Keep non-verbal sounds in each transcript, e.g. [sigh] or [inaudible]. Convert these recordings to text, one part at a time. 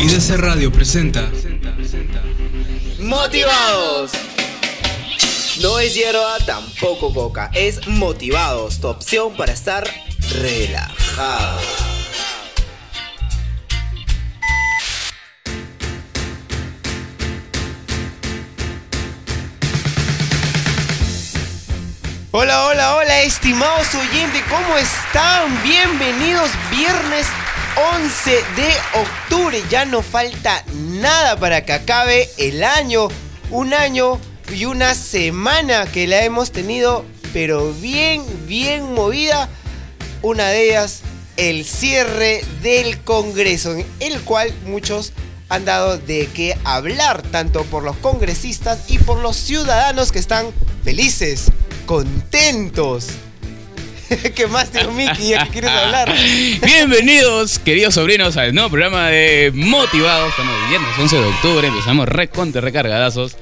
IDC Radio presenta Motivados. No es hierba, tampoco coca. Es Motivados, tu opción para estar relajado. Hola, hola, hola, estimados oyentes, ¿cómo están? Bienvenidos viernes 11 de octubre. Ya no falta nada para que acabe el año. Un año y una semana que la hemos tenido, pero bien, bien movida. Una de ellas, el cierre del Congreso, en el cual muchos han dado de qué hablar, tanto por los congresistas y por los ciudadanos que están felices, contentos. [laughs] ¿Qué más, tío Miki? ¿Ya que quieres hablar? [laughs] Bienvenidos, queridos sobrinos, al nuevo programa de Motivados. Estamos viernes 11 de octubre, empezamos re contra recargadazos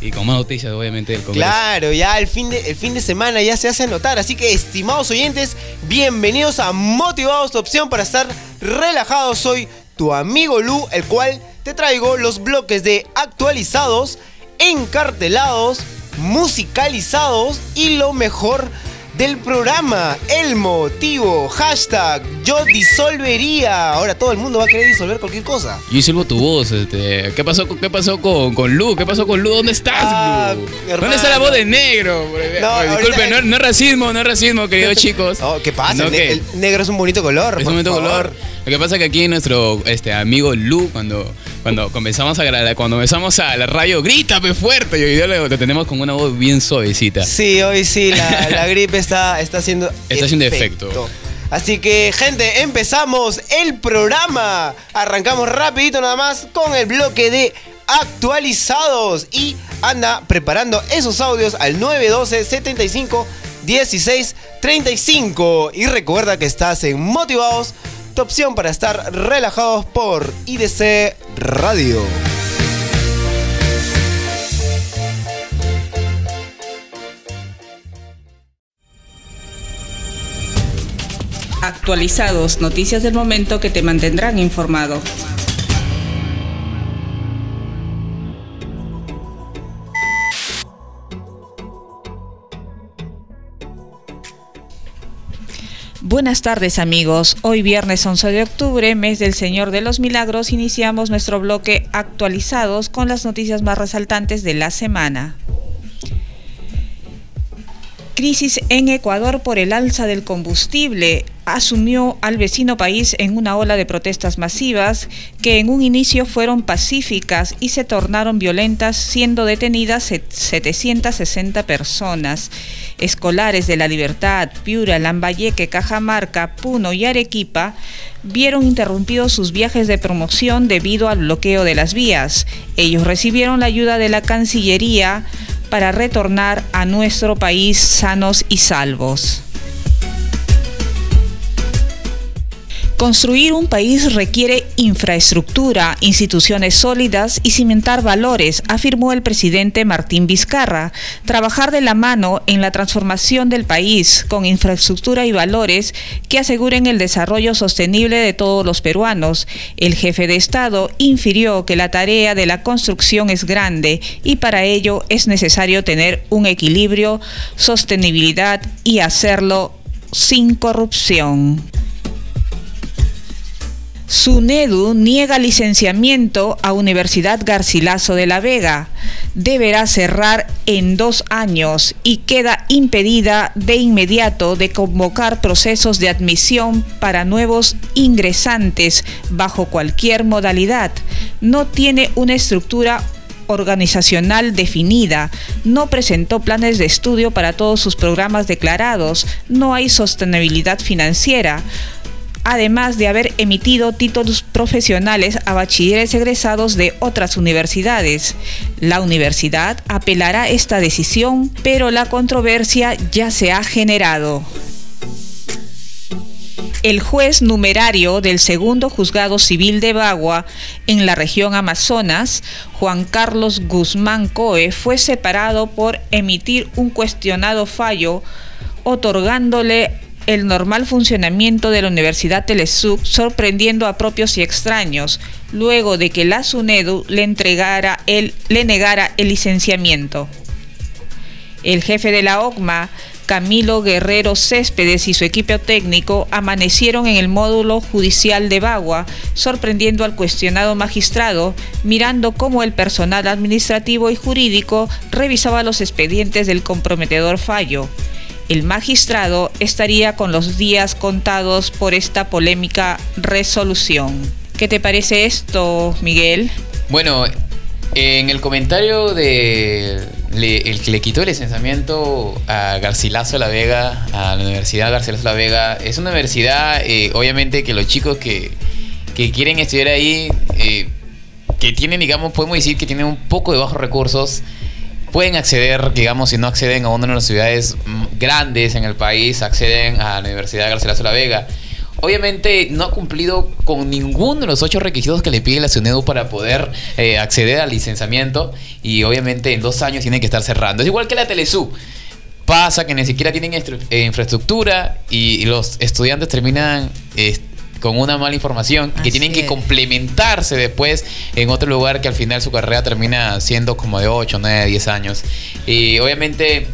y con más noticias, obviamente, del Congreso. Claro, ya el fin, de, el fin de semana ya se hace notar. Así que, estimados oyentes, bienvenidos a Motivados, tu opción para estar relajados. Soy tu amigo Lu, el cual te traigo los bloques de actualizados, encartelados, musicalizados y lo mejor del programa. El motivo, hashtag, yo disolvería. Ahora todo el mundo va a querer disolver cualquier cosa. Yo sirvo tu voz, este. ¿Qué pasó, con- qué pasó con, con Lu? ¿Qué pasó con Lu? ¿Dónde estás, Ah, Lu? hermano. ¿Dónde está la voz de negro? No, ahorita- disculpe, no, no es racismo, no es racismo, queridos [laughs] chicos. Oh, ¿Qué pasa? No, el, ne- que- el negro es un bonito color. Es por un favor. color. Lo que pasa es que aquí nuestro este, amigo Lu, cuando, cuando comenzamos a cuando comenzamos a la radio, grita pe fuerte. Y hoy día lo, lo tenemos con una voz bien suavecita. Sí, hoy sí, la, la gripe está, está haciendo Está haciendo efecto. Así que, gente, empezamos el programa. Arrancamos rapidito nada más con el bloque de actualizados. Y anda preparando esos audios al 912 75 16 35. Y recuerda que estás en Motivados, tu opción para estar relajados por IDC Radio. Actualizados, noticias del momento que te mantendrán informado. Buenas tardes amigos, hoy viernes 11 de octubre, mes del Señor de los Milagros, iniciamos nuestro bloque actualizados con las noticias más resaltantes de la semana. Crisis en Ecuador por el alza del combustible asumió al vecino país en una ola de protestas masivas que en un inicio fueron pacíficas y se tornaron violentas, siendo detenidas set- 760 personas. Escolares de La Libertad, Piura, Lambayeque, Cajamarca, Puno y Arequipa vieron interrumpidos sus viajes de promoción debido al bloqueo de las vías. Ellos recibieron la ayuda de la Cancillería para retornar a nuestro país sanos y salvos. Construir un país requiere infraestructura, instituciones sólidas y cimentar valores, afirmó el presidente Martín Vizcarra. Trabajar de la mano en la transformación del país con infraestructura y valores que aseguren el desarrollo sostenible de todos los peruanos. El jefe de Estado infirió que la tarea de la construcción es grande y para ello es necesario tener un equilibrio, sostenibilidad y hacerlo sin corrupción. SUNEDU niega licenciamiento a Universidad Garcilaso de la Vega. Deberá cerrar en dos años y queda impedida de inmediato de convocar procesos de admisión para nuevos ingresantes bajo cualquier modalidad. No tiene una estructura organizacional definida, no presentó planes de estudio para todos sus programas declarados, no hay sostenibilidad financiera además de haber emitido títulos profesionales a bachilleres egresados de otras universidades. La universidad apelará esta decisión, pero la controversia ya se ha generado. El juez numerario del segundo juzgado civil de Bagua en la región Amazonas, Juan Carlos Guzmán Coe, fue separado por emitir un cuestionado fallo otorgándole el normal funcionamiento de la Universidad Telesuc, sorprendiendo a propios y extraños, luego de que la SUNEDU le, entregara le negara el licenciamiento. El jefe de la OCMA, Camilo Guerrero Céspedes y su equipo técnico amanecieron en el módulo judicial de Bagua, sorprendiendo al cuestionado magistrado, mirando cómo el personal administrativo y jurídico revisaba los expedientes del comprometedor fallo. El magistrado estaría con los días contados por esta polémica resolución. ¿Qué te parece esto, Miguel? Bueno, en el comentario de el que le quitó el licenciamiento a Garcilaso La Vega, a la Universidad Garcilaso La Vega, es una universidad, eh, obviamente, que los chicos que, quieren estudiar ahí, eh, que tienen, digamos, podemos decir que tienen un poco de bajos recursos, pueden acceder, digamos, si no acceden a una de las ciudades grandes en el país, acceden a la Universidad Garcilaso La Vega. Obviamente no ha cumplido con ninguno de los ocho requisitos que le pide la SUNEDU para poder eh, acceder al licenciamiento y obviamente en dos años tiene que estar cerrando. Es igual que la Telesu. Pasa que ni siquiera tienen eh, infraestructura y, los estudiantes terminan con una mala información que tienen que complementarse después en otro lugar que al final su carrera termina siendo como de 8, 9, 10 años. Y obviamente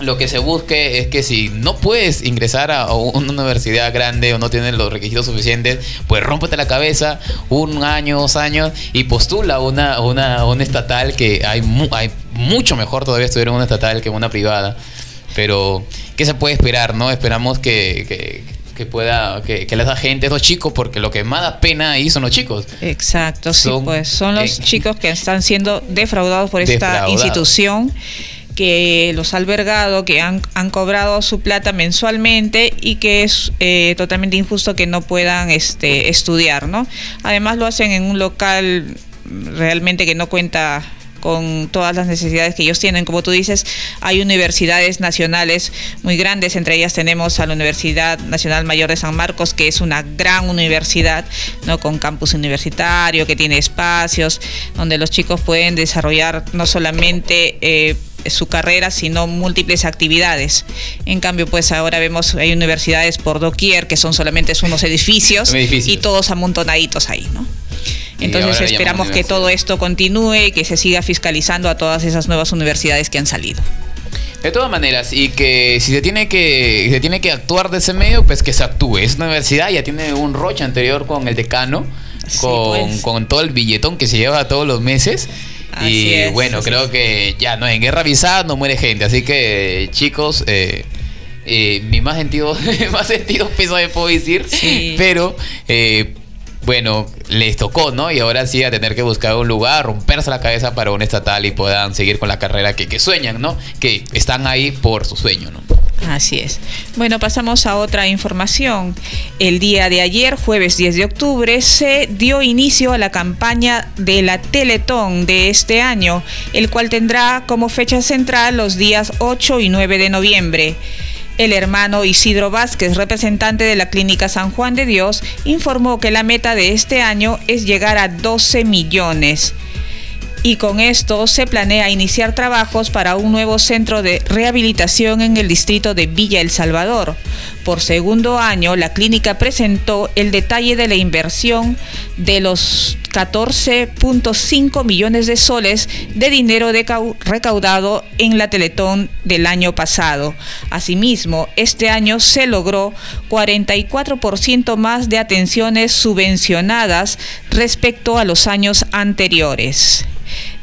lo que se busque es que si no puedes ingresar a una universidad grande o no tienes los requisitos suficientes, pues rómpete la cabeza un año, dos años y postula una, una, una estatal que hay, hay mucho mejor todavía estudiar en una estatal que en una privada. Pero, ¿qué se puede esperar, no? Esperamos que, que pueda, que, que les da gente, los chicos, porque lo que más da pena ahí son los chicos. Exacto, sí, pues son los eh, chicos que están siendo defraudados por esta institución que los ha albergado, que han, cobrado su plata mensualmente y que es eh, totalmente injusto que no puedan este, estudiar, ¿no? Además lo hacen en un local realmente que no cuenta con todas las necesidades que ellos tienen. Como tú dices, hay universidades nacionales muy grandes, entre ellas tenemos a la Universidad Nacional Mayor de San Marcos, que es una gran universidad, ¿no? con campus universitario, que tiene espacios donde los chicos pueden desarrollar no solamente... Eh, su carrera, sino múltiples actividades. En cambio, pues ahora vemos hay universidades por doquier que son solamente unos edificios, y todos amontonaditos ahí, ¿no? Entonces esperamos que todo esto continúe y que se siga fiscalizando a todas esas nuevas universidades que han salido. De todas maneras, y que si se tiene que, se tiene que actuar de ese medio, pues que se actúe. Es una universidad, ya tiene un roche anterior con el decano, con, pues. con todo el billetón que se lleva todos los meses y bueno, creo que ya no en guerra avisada no muere gente, así que chicos, eh, eh, mi más sentido, [laughs] más sentido peso de puedo decir, pero eh, bueno, les tocó, ¿no? Y ahora sí a tener que buscar un lugar, romperse la cabeza para un estatal y puedan seguir con la carrera que, que sueñan, ¿no? Que están ahí por su sueño, ¿no? Así es. Bueno, pasamos a otra información. El día de ayer, jueves 10 de octubre, se dio inicio a la campaña de la Teletón de este año, el cual tendrá como fecha central los días 8 y 9 de noviembre. El hermano Isidro Vázquez, representante de la Clínica San Juan de Dios, informó que la meta de este año es llegar a 12 millones y con esto se planea iniciar trabajos para un nuevo centro de rehabilitación en el distrito de Villa El Salvador. Por segundo año, la clínica presentó el detalle de la inversión de los 14.5 millones de soles de dinero recaudado en la Teletón del año pasado. Asimismo, este año se logró 44% más de atenciones subvencionadas respecto a los años anteriores.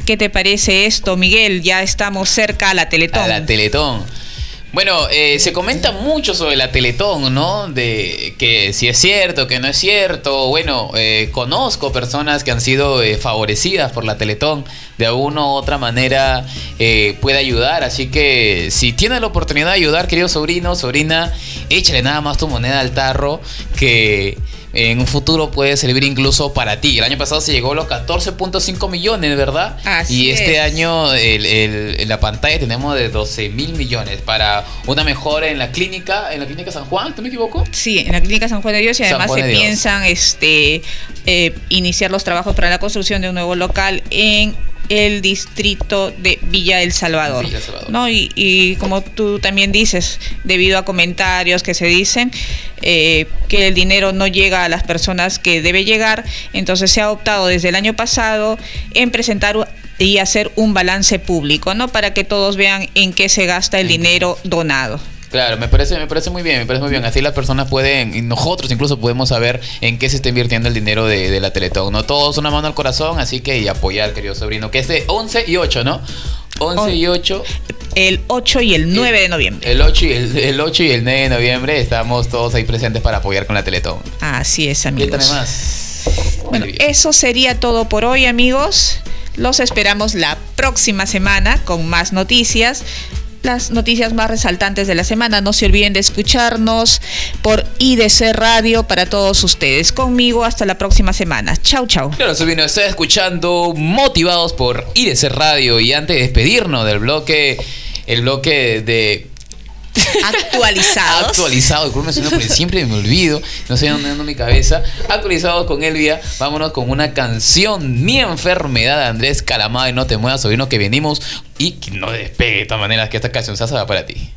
¿Qué te parece esto, Miguel? Ya estamos cerca a la Teletón. A la Teletón. Bueno, eh, se comenta mucho sobre la Teletón, ¿no? De que si es cierto, que no es cierto. Bueno, eh, conozco personas que han sido eh, favorecidas por la Teletón. De alguna u otra manera puede ayudar. Así que si tienes la oportunidad de ayudar, querido sobrino, sobrina, échale nada más tu moneda al tarro. Que en un futuro puede servir incluso para ti. El año pasado se llegó a los 14.5 millones, ¿verdad? y este año en la pantalla tenemos de 12 mil millones para una mejora en la clínica, en la clínica San Juan, ¿te me equivoco? Sí, en la clínica San Juan de Dios y además se piensan este, eh, iniciar los trabajos para la construcción de un nuevo local en el distrito de Villa El Salvador. Villa El Salvador. ¿no? Y, y como tú también dices, debido a comentarios que se dicen eh, que el dinero no llega a las personas que debe llegar, entonces se ha optado desde el año pasado en presentar y hacer un balance público, ¿no? Para que todos vean en qué se gasta el dinero donado. Claro, me parece, me parece muy bien, me parece muy bien. Así las personas pueden, y nosotros incluso podemos saber en qué se está invirtiendo el dinero de, de la Teletón. No todos una mano al corazón, así que y apoyar, querido sobrino, que es de 11 y 8, ¿no? 11 y 8. El 8 y el 9 de noviembre. El 8 y el, el 8 y el 9 de noviembre estamos todos ahí presentes para apoyar con la Teletón. Así es, amigos. Cuéntame más. Bueno, eso sería todo por hoy, amigos. Los esperamos la próxima semana con más noticias. Las noticias más resaltantes de la semana. No se olviden de escucharnos por IDC Radio para todos ustedes. Conmigo hasta la próxima semana. Chau, chau. Claro, Sobrino, estoy escuchando motivados por IDC Radio y antes de despedirnos del bloque, el bloque de Actualizados. actualizado, disculpe, señor, porque siempre me olvido, no sé dónde ando mi cabeza. Actualizados con Elvia, vámonos con una canción, Mi enfermedad de Andrés Calamado y no te muevas, sobrino, que venimos y que no despegue de todas maneras que esta canción se para ti.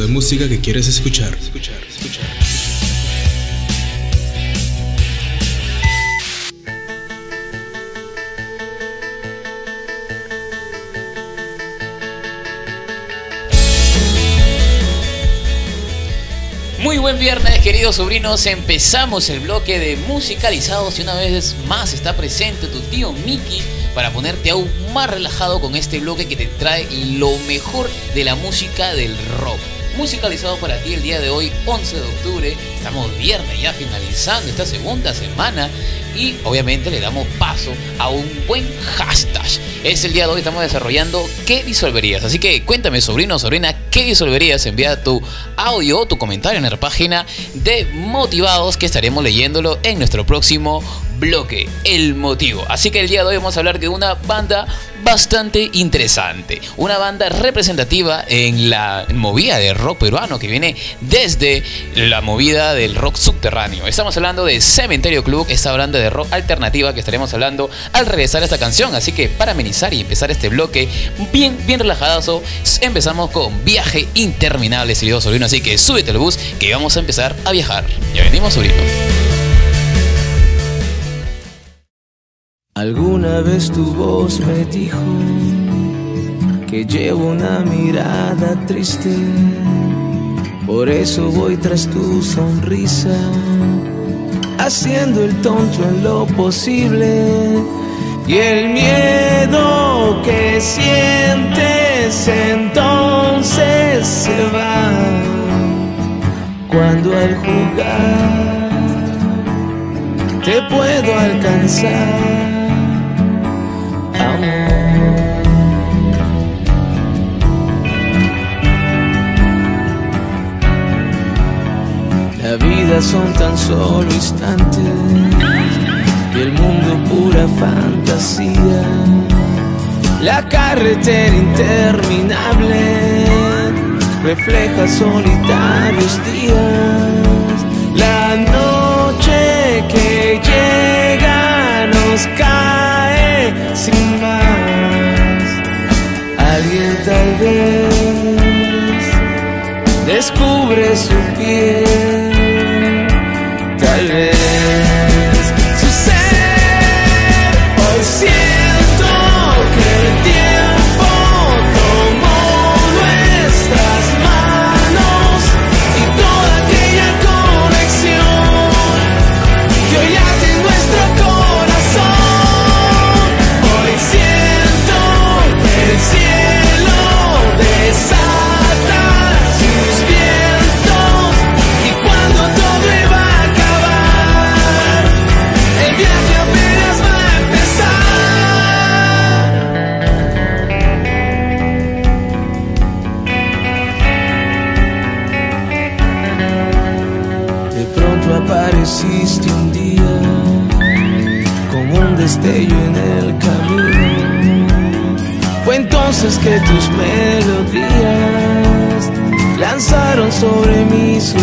De música que quieres escuchar. escuchar, escuchar. Muy buen viernes, queridos sobrinos. Empezamos el bloque de musicalizados y una vez más está presente tu tío Mickey para ponerte aún más relajado con este bloque que te trae lo mejor de la música del rock. Musicalizado para ti el día de hoy, 11 de octubre. Estamos viernes ya finalizando esta segunda semana y obviamente le damos paso a un buen hashtag. Es el día de hoy, estamos desarrollando ¿Qué disolverías? Así que cuéntame, sobrino o sobrina, ¿qué disolverías? Envía tu audio o tu comentario en la página de Motivados que estaremos leyéndolo en nuestro próximo bloque, El Motivo. Así que el día de hoy vamos a hablar de una banda bastante interesante. Una banda representativa en la movida de rock peruano que viene desde la movida del rock subterráneo. Estamos hablando de Cementerio Club, esta banda de rock alternativa que estaremos hablando al regresar a esta canción. Así que para amenizar y empezar este bloque bien, bien relajadazo, empezamos con Viaje Interminable, querido sobrino. Así que súbete al bus que vamos a empezar a viajar. Ya venimos, sobrino. Alguna vez tu voz me dijo que llevo una mirada triste, por eso voy tras tu sonrisa, haciendo el tonto en lo posible. Y el miedo que sientes entonces se va cuando al jugar te puedo alcanzar. La vida son tan solo instantes y el mundo pura fantasía. La carretera interminable refleja solitarios días. La noche que llega nos cae sin más. Alguien tal vez descubre su piel. Tal Entonces que tus melodías lanzaron sobre mí su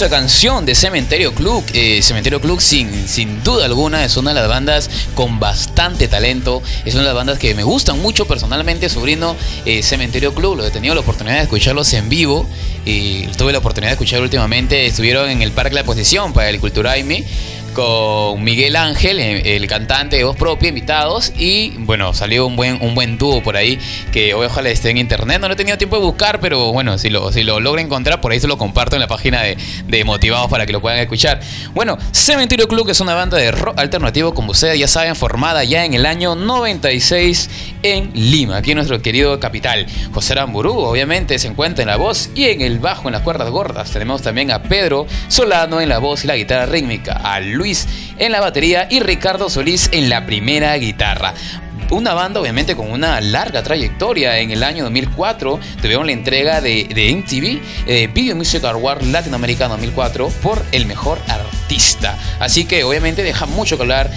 canción de Cementerio Club. Eh, Cementerio Club, sin, sin duda alguna, es una de las bandas con bastante talento. Es una de las bandas que me gustan mucho personalmente, sobrino. Eh, Cementerio Club, lo he tenido la oportunidad de escucharlos en vivo. Y tuve la oportunidad de escuchar últimamente. Estuvieron en el Parque la Posición para el Culturaime con Miguel Ángel, eh, el cantante de voz propia, invitados. Y bueno, salió un buen, un buen dúo por ahí que ojalá esté en internet. No lo he tenido tiempo de buscar, pero bueno, si lo, si lo logro encontrar, por ahí se lo comparto en la página de, de Motivados para que lo puedan escuchar. Bueno, Cementerio Club es una banda de rock alternativo, como ustedes ya saben, formada ya en el año 96 en Lima, aquí en nuestro querido capital. José Ramburú, obviamente, se encuentra en la voz y en el bajo, en las cuerdas gordas. Tenemos también a Pedro Solano en la voz y la guitarra rítmica, en la batería y Ricardo Solís en la primera guitarra. Una banda obviamente con una larga trayectoria. En el año 2004 tuvieron la entrega de, de MTV eh, Video Music Award Latinoamericano 2004 por el mejor artista. Así que obviamente deja mucho que hablar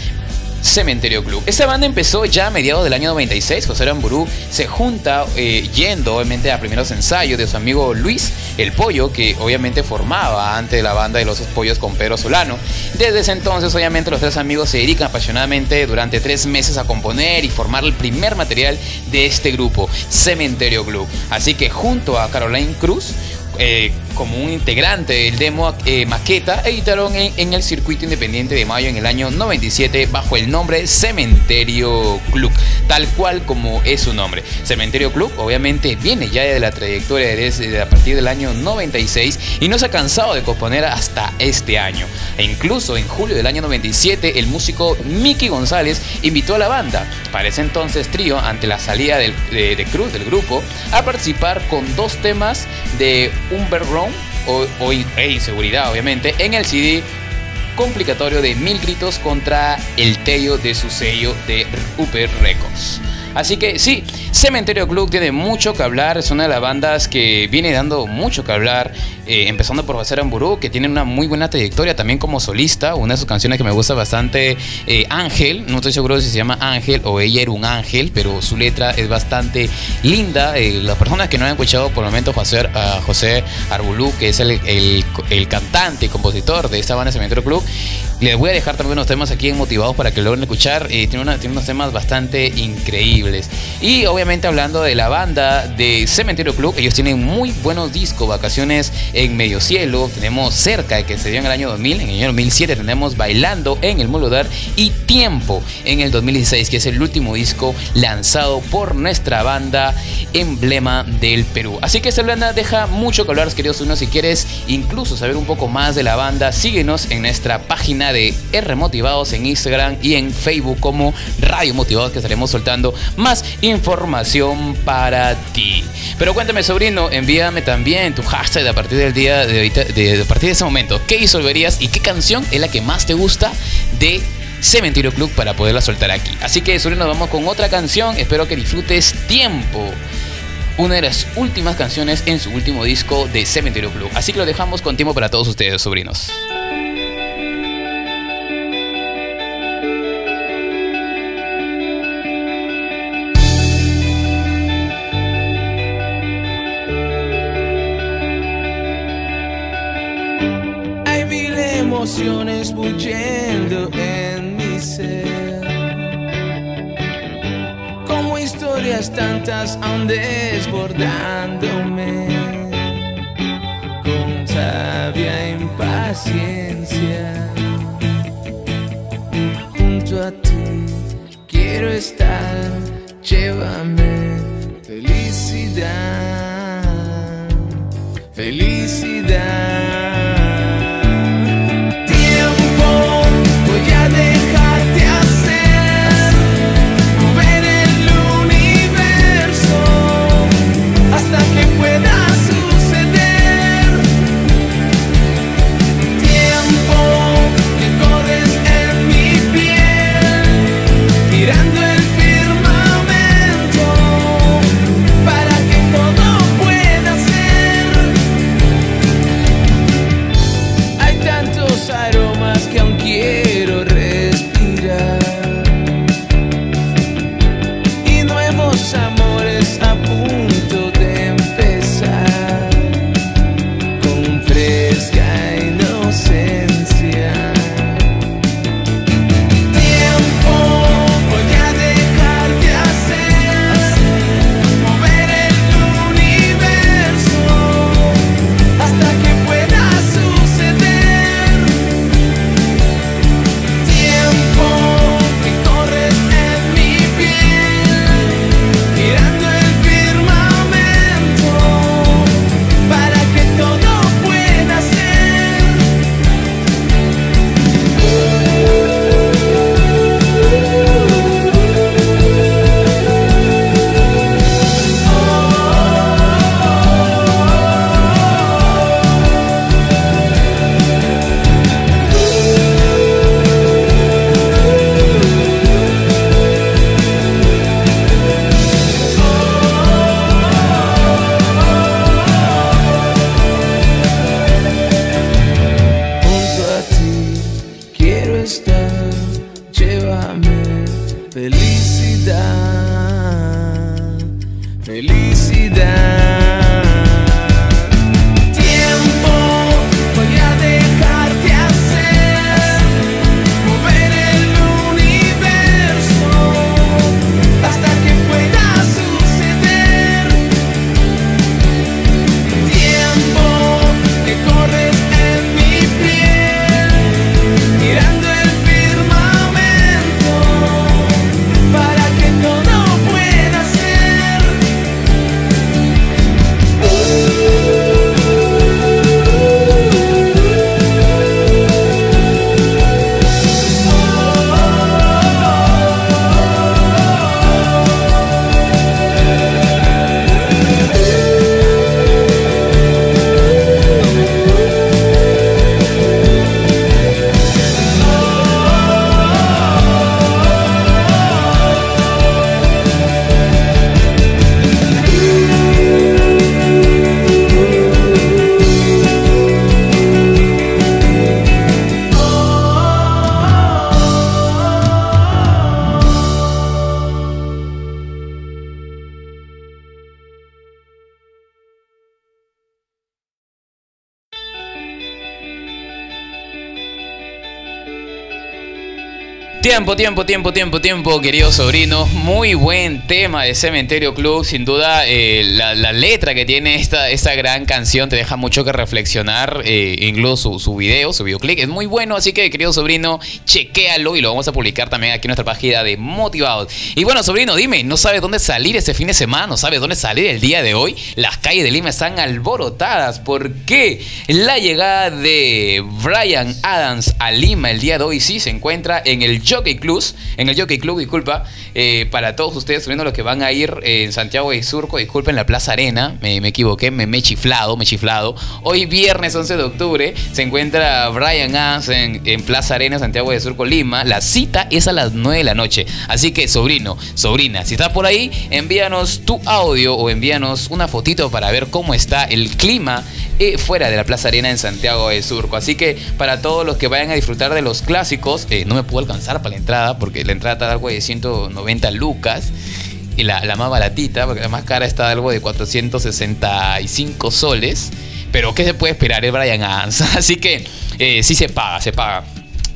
Cementerio Club. Esta banda empezó ya a mediados del año 96. José Aramburú se junta eh, yendo obviamente a primeros ensayos de su amigo Luis El Pollo, que obviamente formaba antes la banda de los Pollos con Pedro Solano. Desde ese entonces obviamente los tres amigos se dedican apasionadamente durante tres meses a componer y formar el primer material de este grupo, Cementerio Club. Así que junto a Caroline Cruz, eh, como un integrante del demo eh, maqueta, editaron en, el circuito independiente de Mayo en el año 97 bajo el nombre Cementerio Club, tal cual como es su nombre. Cementerio Club obviamente viene ya de la trayectoria desde a partir del año 96 y no se ha cansado de componer hasta este año. E incluso en julio del año 97 el músico Mickey González invitó a la banda, para ese entonces trío, ante la salida del, de, de Cruz del grupo, a participar con dos temas de Underground o, o e inseguridad, obviamente, en el CD complicatorio de Mil Gritos contra el Tello de su sello de Upper Records. Así que sí, Cementerio Club tiene mucho que hablar, es una de las bandas que viene dando mucho que hablar, eh, empezando por José Amburú, que tiene una muy buena trayectoria también como solista, una de sus canciones que me gusta bastante, eh, Ángel, no estoy seguro si se llama Ángel o ella era un ángel, pero su letra es bastante linda, eh, las personas que no han escuchado por el momento José, José Arbulú, que es el, el, cantante y compositor de esta banda Cementerio Club, les voy a dejar también unos temas aquí Motivados para que lo logren escuchar, tiene, una, tiene unos temas bastante increíbles. Y obviamente hablando de la banda de Cementerio Club, ellos tienen muy buenos discos, Vacaciones en Medio Cielo, tenemos Cerca, que se dio en el año 2000, en el año 2007 tenemos Bailando en el Molodar y Tiempo en el 2016, que es el último disco lanzado por nuestra banda emblema del Perú. Así que esta banda deja mucho que hablar, queridos unos, si quieres incluso saber un poco más de la banda, síguenos en nuestra página de R Motivados en Instagram y en Facebook como Radio Motivados, que estaremos soltando más información para ti. Pero cuéntame, sobrino, envíame también tu hashtag a partir del día de, de, de a partir de ese momento. ¿Qué disolverías y qué canción es la que más te gusta de Cementerio Club para poderla soltar aquí? Así que, sobrino, vamos con otra canción. Espero que disfrutes tiempo una de las últimas canciones en su último disco de Cementerio Club. Así que lo dejamos con tiempo para todos ustedes, sobrinos. Emociones en mi ser. Como historias tantas aún desbordándome. Con sabia impaciencia. Junto a ti quiero estar, llévame felicidad. Felicidad. Tiempo, tiempo, tiempo, tiempo, tiempo, queridos sobrinos. Muy buen tema de Cementerio Club. Sin duda, eh, la, letra que tiene esta, esta gran canción te deja mucho que reflexionar. eh, incluso su, su video, su videoclip es muy bueno. Así que, querido sobrino, chequéalo y lo vamos a publicar también aquí en nuestra página de Motivados. Y bueno, sobrino, dime, ¿no sabes dónde salir este fin de semana? ¿No sabes dónde salir el día de hoy? Las calles de Lima están alborotadas. ¿Por qué? La llegada de Brian Adams a Lima el día de hoy sí se encuentra en el En el Jockey Club, disculpa, eh, para todos ustedes, viendo los que van a ir eh, en Santiago de Surco, disculpen, la Plaza Arena, me, equivoqué, me, me he chiflado, me he chiflado. Hoy viernes 11 de octubre se encuentra Brian Adams en, en Plaza Arena, Santiago de Surco, Lima. La cita es a las 9 de la noche, así que sobrino, sobrina, si estás por ahí, envíanos tu audio o envíanos una fotito para ver cómo está el clima eh, fuera de la Plaza Arena en Santiago de Surco. Así que para todos los que vayan a disfrutar de los clásicos, eh, no me puedo alcanzar para la entrada porque la entrada está algo de 190 lucas. Y la, la más baratita, porque la más cara está algo de 465 soles. Pero ¿qué se puede esperar el Brian Adams? [laughs] Así que eh, sí se paga, se paga.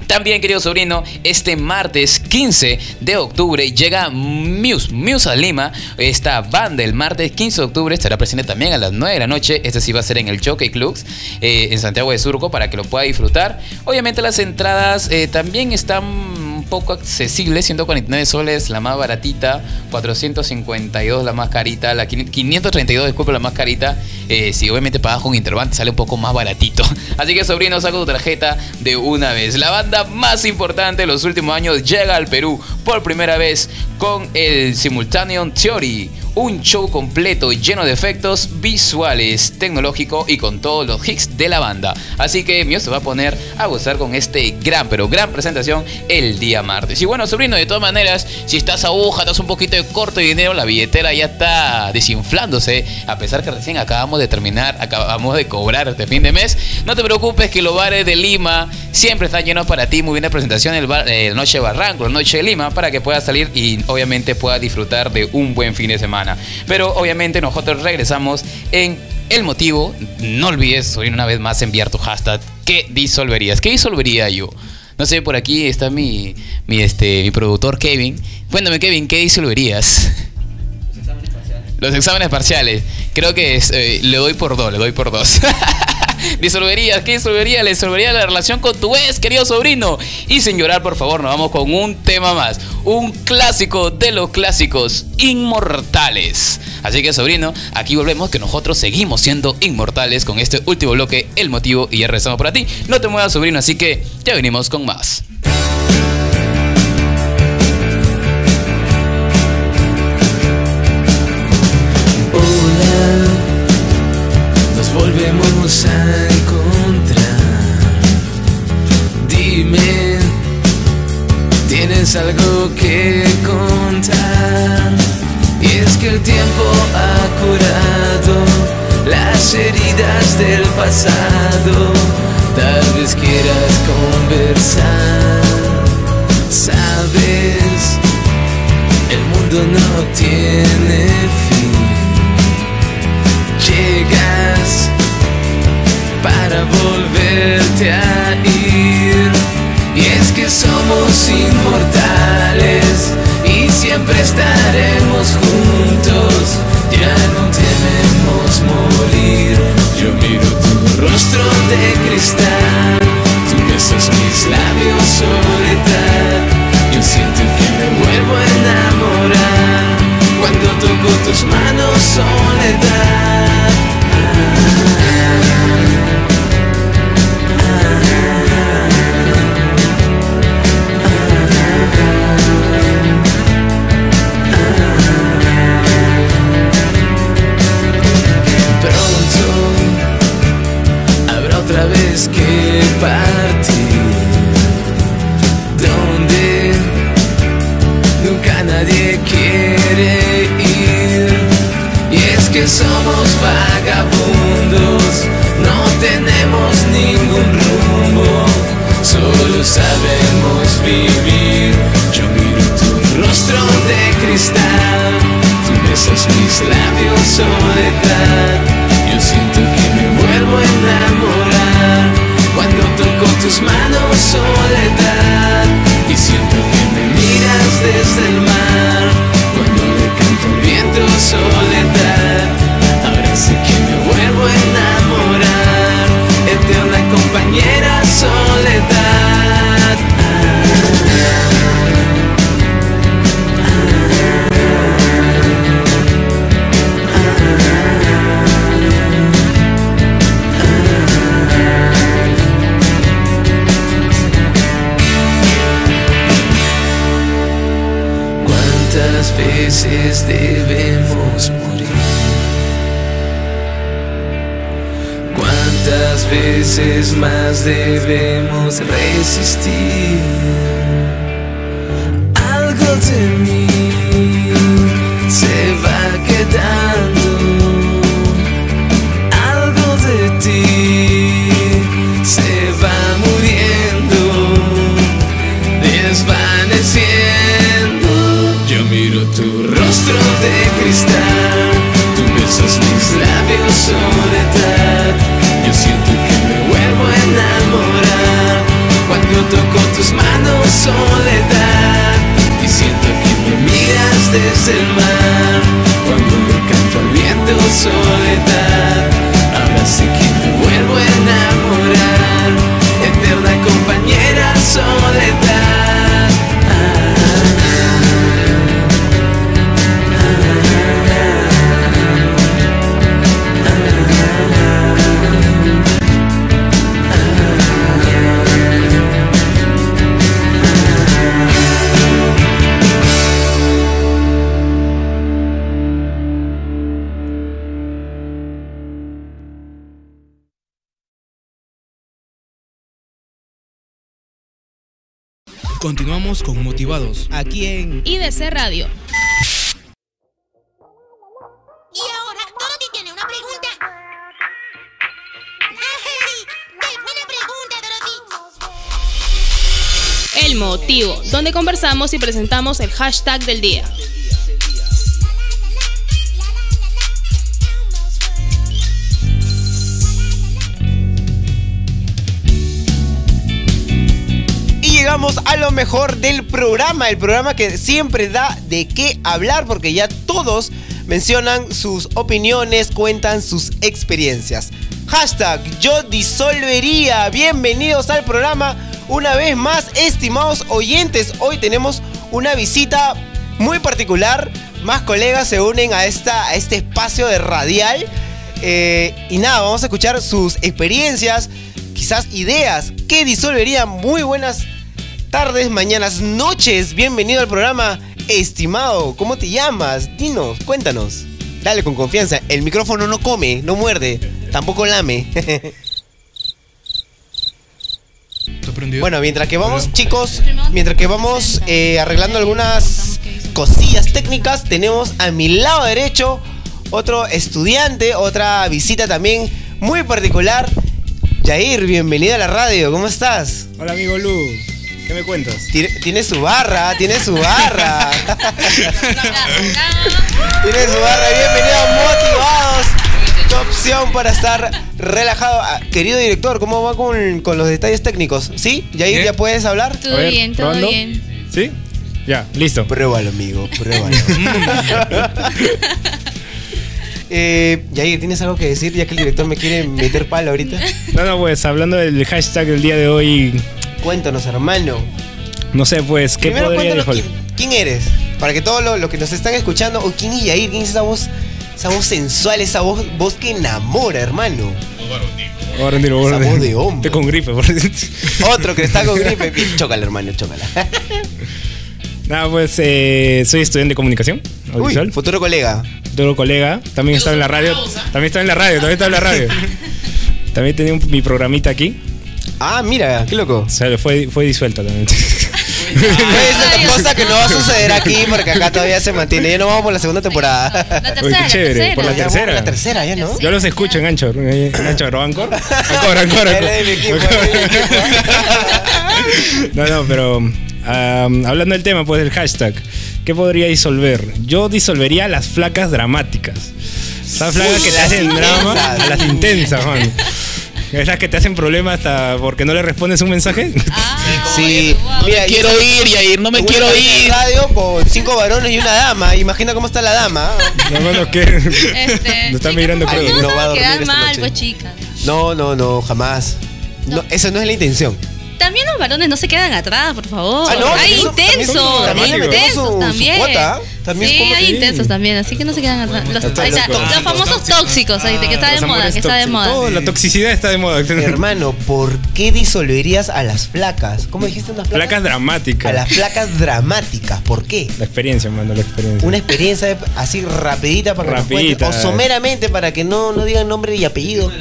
También, querido sobrino, este martes 15 de octubre llega Muse, Muse a Lima. Esta banda el martes 15 de octubre estará presente también a las 9 de la noche. Este sí va a ser en el Jockey Clubs eh, en Santiago de Surco para que lo pueda disfrutar. Obviamente las entradas eh, también están poco accesibles, 149 soles la más baratita, 452 la más carita, la 532 disculpa la más carita. Eh, si obviamente pagas con Interbank sale un poco más baratito. [laughs] Así que sobrino, saca tu tarjeta de una vez. La banda más importante de los últimos años llega al Perú por primera vez con el Simultaneous Theory. Un show completo lleno de efectos visuales, tecnológico y con todos los hits de la banda. Así que Mio se va a poner a gozar con este gran, pero gran presentación el día martes. Y bueno, sobrino, de todas maneras, si estás aguja, estás un poquito de corto de dinero, la billetera ya está desinflándose. A pesar que recién acabamos de terminar, acabamos de cobrar este fin de mes. No te preocupes que los bares de Lima siempre están llenos para ti. Muy bien la presentación el bar, eh, Noche Barranco, Noche de Lima, para que puedas salir y obviamente puedas disfrutar de un buen fin de semana. Pero obviamente nosotros regresamos en el motivo. No olvides, soy una vez más enviar tu hashtag. ¿Qué disolverías? ¿Qué disolvería yo? No sé, por aquí está mi, mi, este, mi productor Kevin. Cuéntame, Kevin, ¿qué disolverías? Los exámenes parciales. Creo que es, eh, le doy por dos, le doy por dos. [laughs] disolverías, ¿qué disolvería? Le disolvería la relación con tu ex, querido sobrino. Y sin llorar, por favor, nos vamos con un tema más. Un clásico de los clásicos, inmortales. Así que, sobrino, aquí volvemos que nosotros seguimos siendo inmortales con este último bloque, el motivo, y ya regresamos para ti. No te muevas, sobrino, así que ya venimos con más. volvemos a encontrar. Dime, tienes algo que contar. Y es que el tiempo ha curado las heridas del pasado. Tal vez quieras conversar, sabes, el mundo no tiene fin para volverte a ir. Y es que somos inmortales y siempre estaremos juntos. Ya no tememos morir. Yo miro tu rostro de cristal. Tú besas mis labios, soledad. Yo siento que me vuelvo a enamorar cuando toco tus manos, soledad. Continuamos con Motivados. Aquí en IDC Radio. Y ahora Dorothy tiene una pregunta. ¡Ay! ¡Qué buena pregunta, Dorothy! El motivo, donde conversamos y presentamos el hashtag del día. A lo mejor del programa, el programa que siempre da de qué hablar porque ya todos mencionan sus opiniones, cuentan sus experiencias. Hashtag yo disolvería. Bienvenidos al programa una vez más, estimados oyentes. Hoy tenemos una visita muy particular. Más colegas se unen a, esta, a este espacio de radial. Eh, y nada, vamos a escuchar sus experiencias, quizás ideas que disolverían. Muy buenas tardes, mañanas, noches. Bienvenido al programa, estimado. ¿Cómo te llamas? Dinos, cuéntanos. Dale con confianza. El micrófono no come, no muerde, tampoco lame. [laughs] Bueno, mientras que vamos, chicos, mientras que vamos eh, arreglando algunas cosillas técnicas, tenemos a mi lado derecho otro estudiante, otra visita también muy particular. Jair, bienvenido a la radio, ¿cómo estás? Hola amigo Lu, ¿Qué me cuentas? Tiene, tiene su barra, tiene su barra. [laughs] tiene su barra. Bienvenidos motivados. Tu opción para estar relajado. Ah, querido director, ¿cómo va con, con los detalles técnicos? ¿Sí? ¿Yair, Bien. ya puedes hablar? Todo ver, bien, todo ¿probando? bien. ¿Sí? Ya, listo. Pruébalo, amigo, pruébalo. [laughs] [laughs] eh, Yair, ¿tienes algo que decir ya que el director me quiere meter palo ahorita? No, no, pues hablando del hashtag del día de hoy, Cuéntanos, hermano. no sé, pues, ¿qué Primero podría cuéntanos quién, quién eres. Para que todos los los que nos están escuchando, o quién es Yair, quién es esa voz, esa voz sensual, esa voz, voz que enamora, hermano. Voy a rendir, voy a Esa voz de hombre. Estoy con gripe, por [laughs] Otro que está con gripe. Chócala, hermano, chócala. [laughs] Nada, pues, eh, soy estudiante de comunicación audiovisual. Uy, futuro colega. Otro colega, también estaba en la radio. También estaba en la radio, también estaba en la radio. También tenía un- mi programita aquí. Ah, mira, qué loco. O sea, fue, fue disuelta también. [laughs] Ser una cosa que no va a suceder aquí porque acá todavía se mantiene. Ya no vamos por la segunda temporada. La tercera, Uy, qué la chévere, tercera. por la tercera. la tercera, ya, ¿no? Yo los escucho en Anchor. eh, En Anchor, ¿o Anchor? Anchor, Anchor, es es. No, no, pero am, hablando del tema, pues del hashtag, ¿qué podría disolver? Yo disolvería las flacas dramáticas. Esas flacas Uy, que te hacen drama, a las intensas, man. Esas que te hacen problemas hasta porque no le respondes un mensaje. [laughs] Sí, mira, y quiero ir, Yair, no me en quiero ir. radio con cinco varones y una dama. Imagina cómo está la dama. No, no, no, que. Este, [laughs] están chicas, mirando creo. No, No va a dormir esta mal, noche. pues chicas. No, no, no, jamás. No, esa no es la intención. También los varones no se quedan atrás, por favor. Ah, no, hay intensos, hay intensos también. sí, hay intensos también, así que no se quedan atrás. Los, famosos tóxicos, ahí, que está de Los moda, que está de moda. Todo, la toxicidad está de moda. [laughs] Hermano, ¿por qué disolverías a las flacas? ¿Cómo dijiste unas flacas? Flacas dramáticas. A las flacas dramáticas. ¿Por qué? La experiencia, mano, la experiencia. Una experiencia así rapidita para que Rapidita. O someramente para que no, no digan nombre y apellido.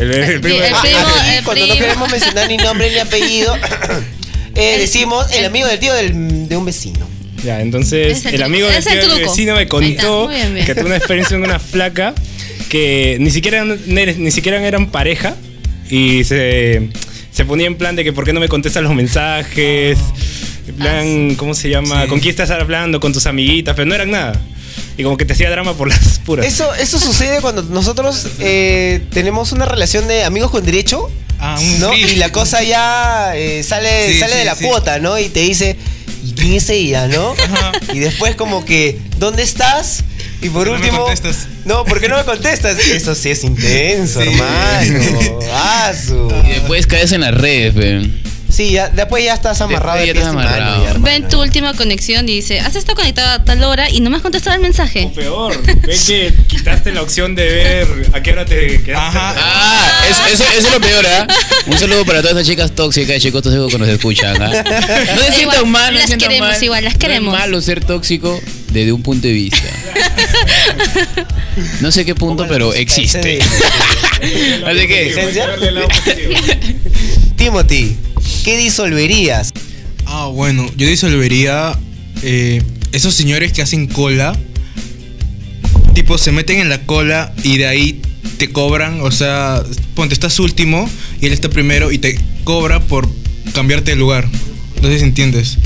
El, el primo- El Ah, primo, ah, el cuando no primo. queremos mencionar ni nombre ni apellido, [coughs] eh, decimos el amigo del tío del- de un vecino. Ya, entonces Es el amigo del tío del vecino me Ahí está, contó muy bien, bien. que tuvo una experiencia en una flaca que ni siquiera, ni siquiera eran pareja y se, se ponía en plan de que por qué no me contestan los mensajes, en plan, ¿cómo se llama? ¿Con quién estás hablando? Con tus amiguitas, pero no eran nada. Y como que te hacía drama por las puras. Eso, eso sucede cuando nosotros eh, tenemos una relación de amigos con derecho. Ah, un ¿no? sí. Y la cosa ya eh, sale, Sí, sale de la sí. cuota, ¿no? Y te dice, ¿y quién es ella, no? Y después como que, ¿dónde estás? Y por No me último, contestas. no, ¿por qué no me contestas? Eso sí es intenso, Sí. hermano. [laughs] Asu. Y después caes en las redes. Sí, ya, después ya estás amarrado ya estás amarrado. ya, hermano. Ven tu última conexión y dice, has estado conectado a tal hora y no me has contestado el mensaje. O peor, ve que quitaste la opción de ver a qué hora te quedaste. Ajá. Ah, eso, eso, eso es lo peor, ¿ah? Un saludo para todas esas chicas tóxicas y chicos tóxicos que nos escuchan, ¿ah? No se sientan Igual, mal, no las queremos mal. igual, las No queremos. es malo ser tóxico desde un punto de vista. No sé qué punto, pero existe. [laughs] Así que. [laughs] Timothy, ¿qué disolverías? Ah, bueno, yo disolvería eh, esos señores que hacen cola. Tipo, se meten en la cola y de ahí te cobran. O sea, ponte, estás último y él está primero y te cobra por cambiarte de lugar. No sé si entiendes.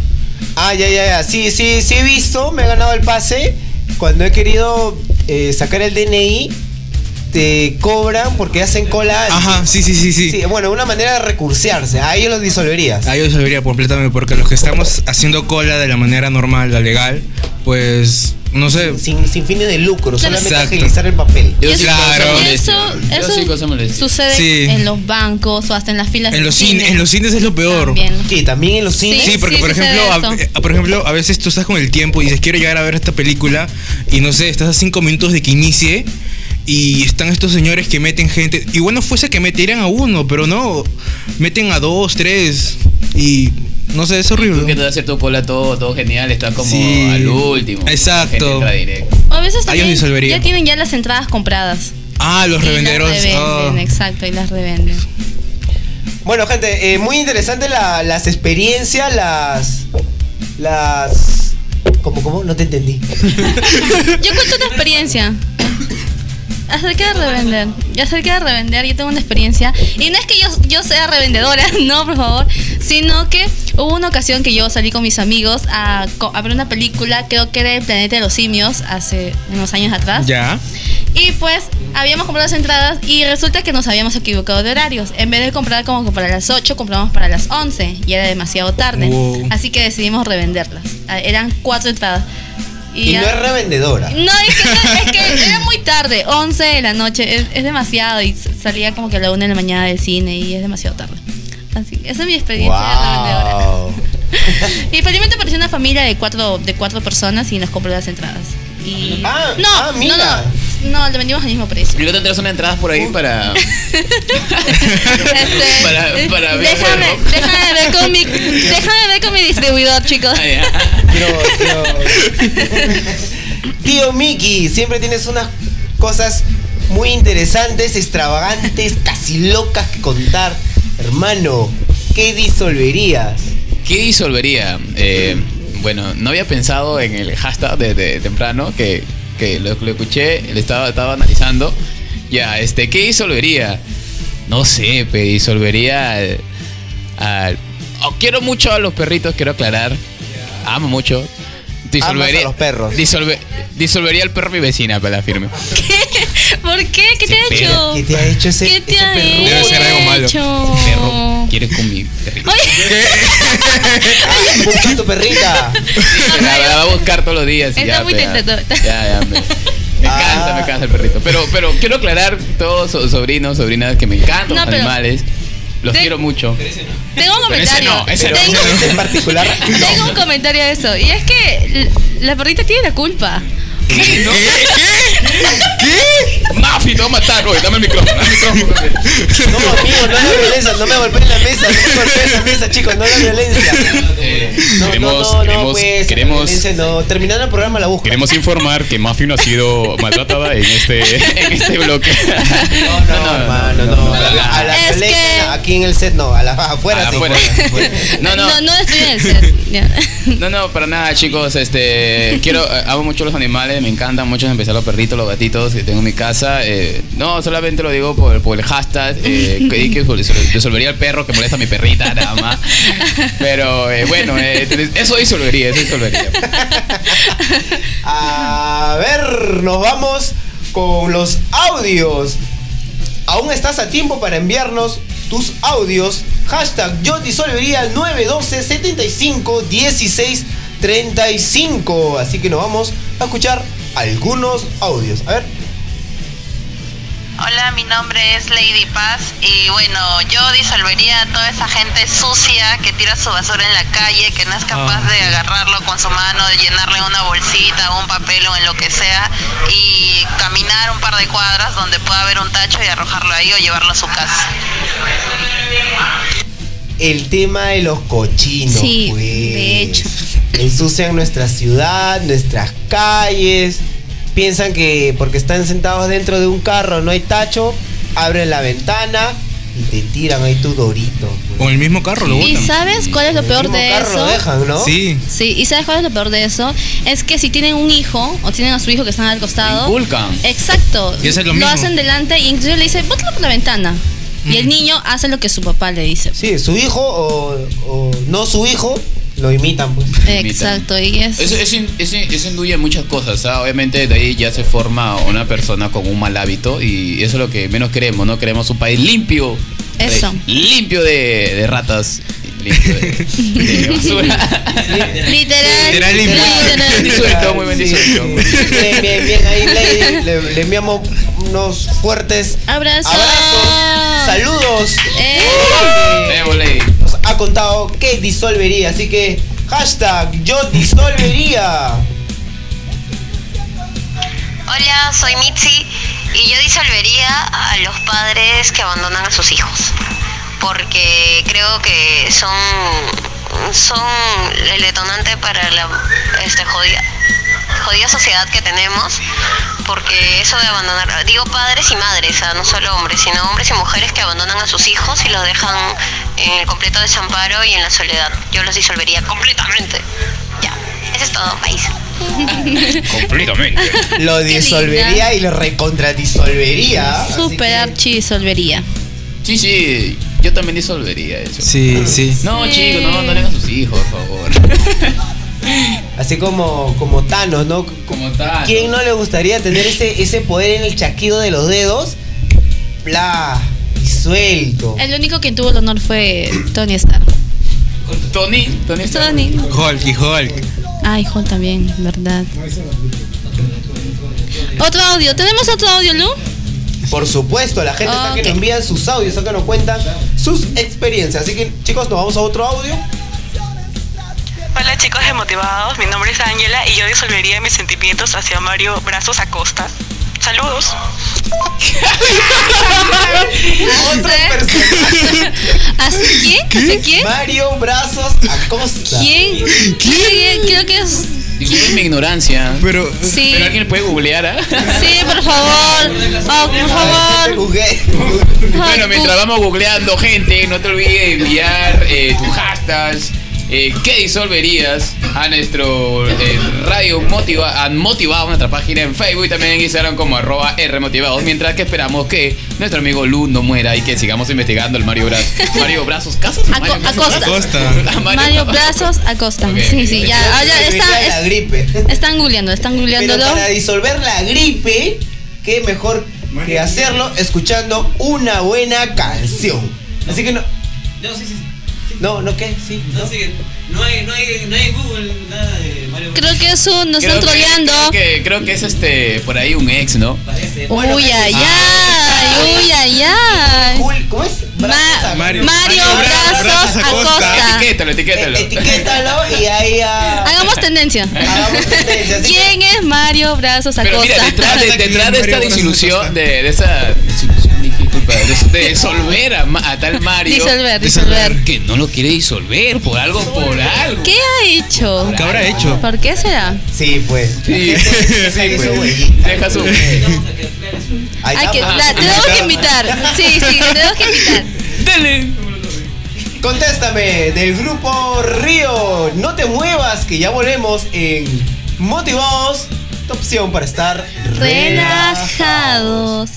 Ah, ya, ya, ya. Sí, sí, sí he visto, me he ganado el pase. Cuando he querido eh, sacar el DNI, te cobran porque hacen cola. Ajá, sí, sí, sí, sí. Sí, bueno, una manera de recursearse. A ellos los disolverías. Ahí yo disolvería completamente porque los que estamos haciendo cola de la manera normal, la legal, pues, no sé. Sin, sin fines de lucro, solamente Exacto. agilizar el papel. yo Claro. eso. Yo sucede Sí. en los bancos o hasta en las filas En los, cine. cine, en los cines es lo peor. También. Sí, también en los cines. Sí, porque sí por ejemplo, a, eh, por ejemplo, a veces tú estás con el tiempo y dices quiero llegar a ver esta película y no sé, estás a cinco minutos de que inicie y están estos señores que meten gente. Y bueno fuese que metieran a uno, pero no, meten a dos, tres y no sé, es Tú que horrible. te vas a hacer tu cola todo, todo genial, estás como Sí. al último. Exacto. O a veces también ya tienen ya las entradas compradas. Ah, los Y revenderos. Las revenden, ah. exacto, y las revenden. Bueno, gente, eh, muy interesante la- las experiencias, las. Las. ¿Cómo, cómo? No te entendí. [laughs] Yo cuento una experiencia. Acerca de revender. Acerca de revender, yo tengo una experiencia. Y no es que yo, yo sea revendedora, [laughs] no, por favor. Sino que hubo una ocasión que yo salí con mis amigos a, a ver una película, creo que era El Planeta de los Simios, hace unos años atrás. Ya. Y pues habíamos comprado las entradas y resulta que nos habíamos equivocado de horarios. En vez de comprar como que para las 8, compramos para las 11 y era demasiado tarde. Wow. Así que decidimos revenderlas. Ah, Eran cuatro entradas. Y no es revendedora. no, es que, es que [laughs] era muy tarde, 11 de la noche, es, es demasiado y salía como que a la 1 de la mañana del cine y es demasiado tarde. Así, esa es mi experiencia de revendedora. Wow. Y [laughs] felizmente apareció una familia de cuatro, de cuatro personas y nos compró las entradas. Y... Ah, no, ah, mira. no, no, le vendimos al mismo precio. Y no tendrás unas entradas por ahí para. [laughs] Este, Para- para ver déjame, déjame ver con mi déjame ver con mi distribuidor, chicos. Ah, ya. Tío, tío. Tío Miki, siempre tienes unas cosas muy interesantes, extravagantes, casi locas que contar. Hermano, ¿qué disolverías? ¿Qué disolvería? Eh, bueno, no había pensado en el hashtag desde temprano, que, que lo, lo escuché, le estaba, estaba analizando. Ya, este, ¿qué disolvería? No sé, pero disolvería al. al- oh, quiero mucho a los perritos, quiero aclarar. Amo mucho. Disolvería, Amas a los perros. disolve- disolvería al perro de mi vecina, para la firme. ¿Por qué? ¿Qué te ha hecho? ¿Qué te ha hecho ese, ¿Qué te ese ha perro? Debe ser algo malo. hecho? Perro quiere con mi perrito. Ah, [laughs] busca tu perrita. La, la va a buscar todos los días. Está ya, muy pues, ya. tentador. Ya, ya, me, me Ah. cansa, me cansa el perrito. Pero, pero quiero aclarar, todos so- sobrinos, sobrinas que me encantan No, los animales. Los Te- quiero mucho. tengo un Pero ese comentario. no, ese no, tengo, ese En particular, [laughs] tengo un comentario de eso. Y es que la perrita tiene la culpa. ¿Qué? ¿No? ¿Qué? Mafi, te voy a matar, güey. Dame el micrófono. Dame el micrófono. No, amigo, no la violencia, no me golpeen la mesa, no me golpeen la mesa, chicos, no la violencia. Eh, No, queremos, no, no, no, queremos, pues, queremos, violencia no. Terminando el programa la busco. queremos informar que Mafi no ha sido maltratada en este, [laughs] en este bloque. No, no, hermano, no. A la, a la Es que- aquí en el set no, a la afuera A sí. afuera. pues. No, no. no, no estoy en el set. No, no, para nada, chicos. Este, quiero, eh, amo mucho los animales, me encantan mucho, en especial los perritos, los gatitos que tengo en mi casa. Eh, no, solamente lo digo por, por el hashtag, eh, [laughs] que, que resolvería el perro que molesta a mi perrita, nada más. Pero eh, bueno, eh, eso disolvería, eso disolvería. [laughs] A ver, nos vamos con los audios. Aún estás a tiempo para enviarnos tus audios. Hashtag yo disolvería al 912 75 16 35. Así que nos vamos a escuchar algunos audios. A ver. Hola, mi nombre es Lady Paz y bueno, yo disolvería a toda esa gente sucia que tira su basura en la calle, que no es capaz Ah, de agarrarlo con su mano, de llenarle una bolsita o un papel o en lo que sea y caminar un par de cuadras donde pueda haber un tacho y arrojarlo ahí o llevarlo a su casa. El tema de los cochinos. Sí, pues. de hecho. Ensucian nuestra ciudad, nuestras calles. Piensan que porque están sentados dentro de un carro no hay tacho, abren la ventana y te tiran ahí tu dorito. pues. Con el mismo carro lo ¿Y botan. sabes cuál es lo peor de carro eso? lo dejan, ¿no? Sí. Sí, ¿y sabes cuál es lo peor de eso? Es que si tienen un hijo o tienen a su hijo que están al costado. Inculcan. Exacto. Y eso es lo mismo. hacen delante y entonces le dice, bótalo por la ventana. Y el niño hace lo que su papá le dice. Sí, su hijo o, o no su hijo lo imitan, pues. Exacto, y es. Eso, eso, eso, eso induye muchas cosas, ¿ah? obviamente de ahí ya se forma una persona con un mal hábito y eso es lo que menos queremos, ¿no? Queremos un país limpio. Eso. eh, limpio de, de ratas, limpio de, de [laughs] basura. Literal. Literal limpio. literal. Disuelto, muy bien disuelto. Bien, bien, bien, ahí Lady, le, le enviamos unos fuertes Abrazo. abrazos, saludos. Eh. Nos ha contado que disolvería, así que hashtag yo disolvería. Hola, soy Mitzi y yo disolvería a los padres que abandonan a sus hijos. Porque creo que son, son el detonante para la este, jodida, jodida sociedad que tenemos. Porque eso de abandonar, digo padres y madres, ah, no solo hombres, sino hombres y mujeres que abandonan a sus hijos y los dejan en el completo desamparo y en la soledad. Yo los disolvería completamente. Ya, ese Eso es todo, país. [laughs] Completamente. Lo disolvería y lo recontradisolvería. Super que- archi disolvería. Sí, sí, yo también disolvería eso. Sí, sí. No, Sí. chicos, no, hagan a sus hijos, por favor. [laughs] Así como, como Thanos, ¿no? Como tal. ¿Quién no le gustaría tener ese, ese poder en el chasquido de los dedos? Bla, disuelto. El único que tuvo el honor fue Tony Stark. Tony, Tony está. Tony. Hulk y Hulk. Ay, Hulk también, verdad. Otro audio. ¿Tenemos otro audio, Lu? Por supuesto, la gente está que nos envían sus audios, está que nos cuentan sus experiencias. Así que, chicos, nos vamos a otro audio. Hola chicos de Motivados, mi nombre es Ángela y yo disolvería mis sentimientos hacia Mario Brazos Acosta. Saludos. ¿Hacia quién? ¿Hacia quién? Mario Brazos Acosta. ¿Quién? ¿Quién? Creo que es. Disculpen mi ignorancia. Pero. Sí. Pero alguien puede googlear, ¿ah? Sí, por favor. Oh, por favor. Bueno, mientras vamos googleando, gente, no te olvides de enviar eh, tus hashtags. Eh, ¿Qué disolverías a nuestro eh, radio motiva, a motivado nuestra página en Facebook y también en Instagram como arroba Rmotivados? Mientras que esperamos que nuestro amigo Lu no muera y que sigamos investigando el Mario Brazos. [laughs] Mario Brazos Casas. Mario Brazos Acosta. [laughs] Ah, Mario Brazos Acosta. Ok. Sí, sí, ya. ah, ya está, la gripe. están googleando, están Pero googleándolo. para disolver la gripe, qué mejor que hacerlo escuchando una buena canción. Así que no. No, sí, sí. No, no, ¿qué? Sí. No, sí, no hay, no hay, no hay Google nada de Mario Creo que es un. Nos están que- troleando. Creo que, creo que es este por ahí un ex, ¿no? Parece. Uy, ay, ay, uy, ay, ay. ¿Cómo es? Brazos Mario, Mario Brazos, Brazos Acosta. Acosta. Etiquétalo, etiquétalo. Eh, Etiquétalo y [laughs] ahí ah, Hagamos tendencia. hagamos tendencia. Así que- ¿Quién es Mario Brazos Pero Acosta? mira, detrás de, detrás de esta desilusión, de, de esa disolver a, a tal Mario, Disolver, disolver. que no lo quiere disolver por algo, por algo. ¿Qué ha hecho? ¿Qué habrá hecho? ¿Por qué será? Sí, pues. Sí, sí, Hizo pues. huellita. Deja su. Hay que, la- tenemos que invitar. Sí, sí, tenemos que invitar. Dale. Contéstame del grupo Río. No te muevas, que ya volvemos en Motivados. Tu opción para estar Relajados.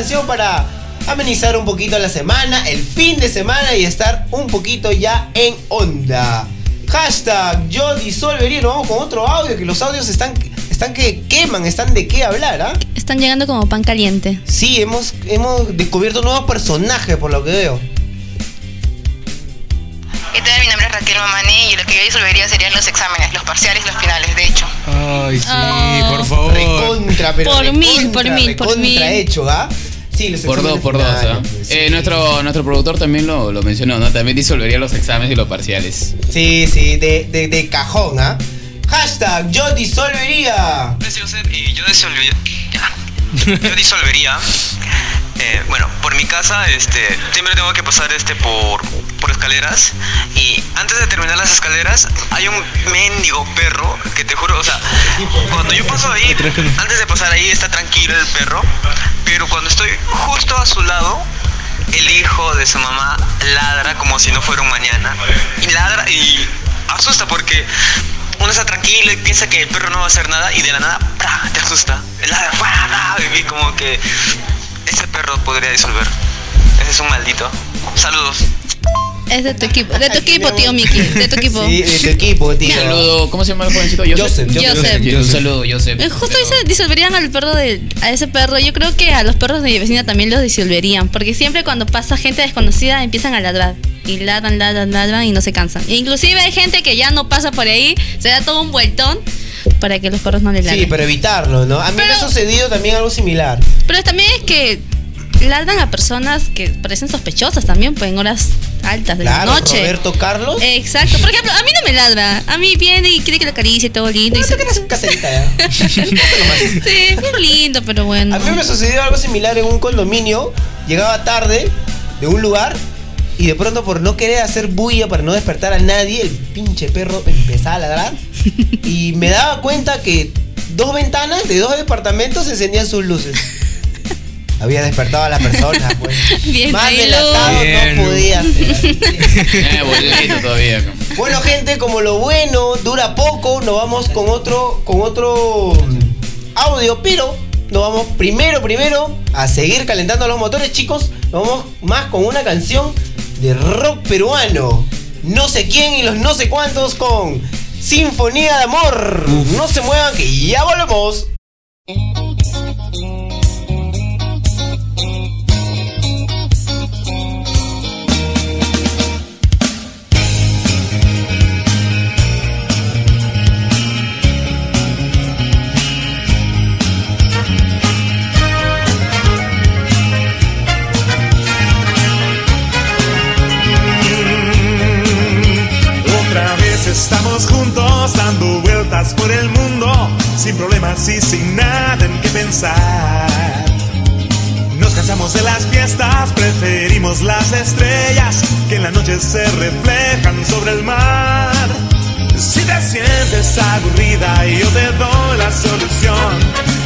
Canción para amenizar un poquito la semana, el fin de semana y estar un poquito ya en onda. Hashtag yo disolvería. Nos vamos con otro audio, que los audios están, están que queman, están de qué hablar, ¿ah? Están llegando como pan caliente. Sí, hemos, hemos descubierto nuevos personajes por lo que veo. ¿Qué tal? Mi nombre es Raquel Mamani y lo que yo disolvería serían los exámenes, los parciales, los finales, de hecho. Ay, sí, Ah. por favor. Recontra, pero Por mil, recontra, por mil, por recontra mil. hecho, ¿ah? Sí, los Por dos, exámenes por dos. ¿ah? pues, Eh, nuestro, nuestro productor también lo, lo mencionó, ¿no? También disolvería los exámenes y los parciales. Sí, sí, de, de, de cajón, ¿ah? Hashtag yo disolvería. Y yo disolvería. Yo disolvería. eh, bueno, por mi casa, este, siempre tengo que pasar este por, por escaleras. Y antes de terminar las escaleras, hay un mendigo perro que te juro, o sea, cuando yo paso ahí, antes de pasar ahí está tranquilo el perro. Pero cuando estoy justo a su lado, el hijo de su mamá ladra como si no fuera un mañana. Y ladra y asusta porque uno está tranquilo y piensa que el perro no va a hacer nada y de la nada te asusta. Ladra, y como que ese perro podría disolver. Ese es un maldito. Saludos. Es de tu equipo, de tu equipo, tío Miki, de tu equipo. Sí, de tu equipo, tío. Un saludo, ¿cómo se llama el jovencito? Joseph. Joseph. Joseph. Un saludo, Joseph. Eh, Justo dice, disolverían al perro de, a ese perro. Yo creo que a los perros de mi vecina también los disolverían. Porque siempre cuando pasa gente desconocida empiezan a ladrar. Y ladran, ladran, ladran y no se cansan. E inclusive hay gente que ya no pasa por ahí, se da todo un vueltón para que los perros no le ladren. Sí, pero evitarlo, ¿no? A mí me ha sucedido también algo similar. Pero también es que ladran a personas que parecen sospechosas también, pues en horas altas de Claro, la noche. Roberto Carlos. Exacto. Por ejemplo, a mí no me ladra. A mí viene y quiere que lo acaricie todo lindo. y se... [laughs] Caserita, ya. [laughs] sí, bien lindo, pero bueno. A mí me sucedió algo similar en un condominio. Llegaba tarde de un lugar y de pronto por no querer hacer bulla para no despertar a nadie, el pinche perro empezaba a ladrar. Y me daba cuenta que dos ventanas de dos departamentos encendían sus luces. Había despertado a la persona, [laughs] pues. Bien, Más delatado Bien. no podía ser. [laughs] Eh, todavía. Bueno, gente, como lo bueno dura poco, nos vamos con otro, con otro mm, audio, pero nos vamos primero, primero a seguir calentando los motores, chicos. Nos vamos más con una canción de rock peruano. No sé quién y los no sé cuántos con Sinfonía de Amor. No se muevan que ya volvemos. Las estrellas que en la noche se reflejan sobre el mar. Si te sientes aburrida, yo te doy la solución.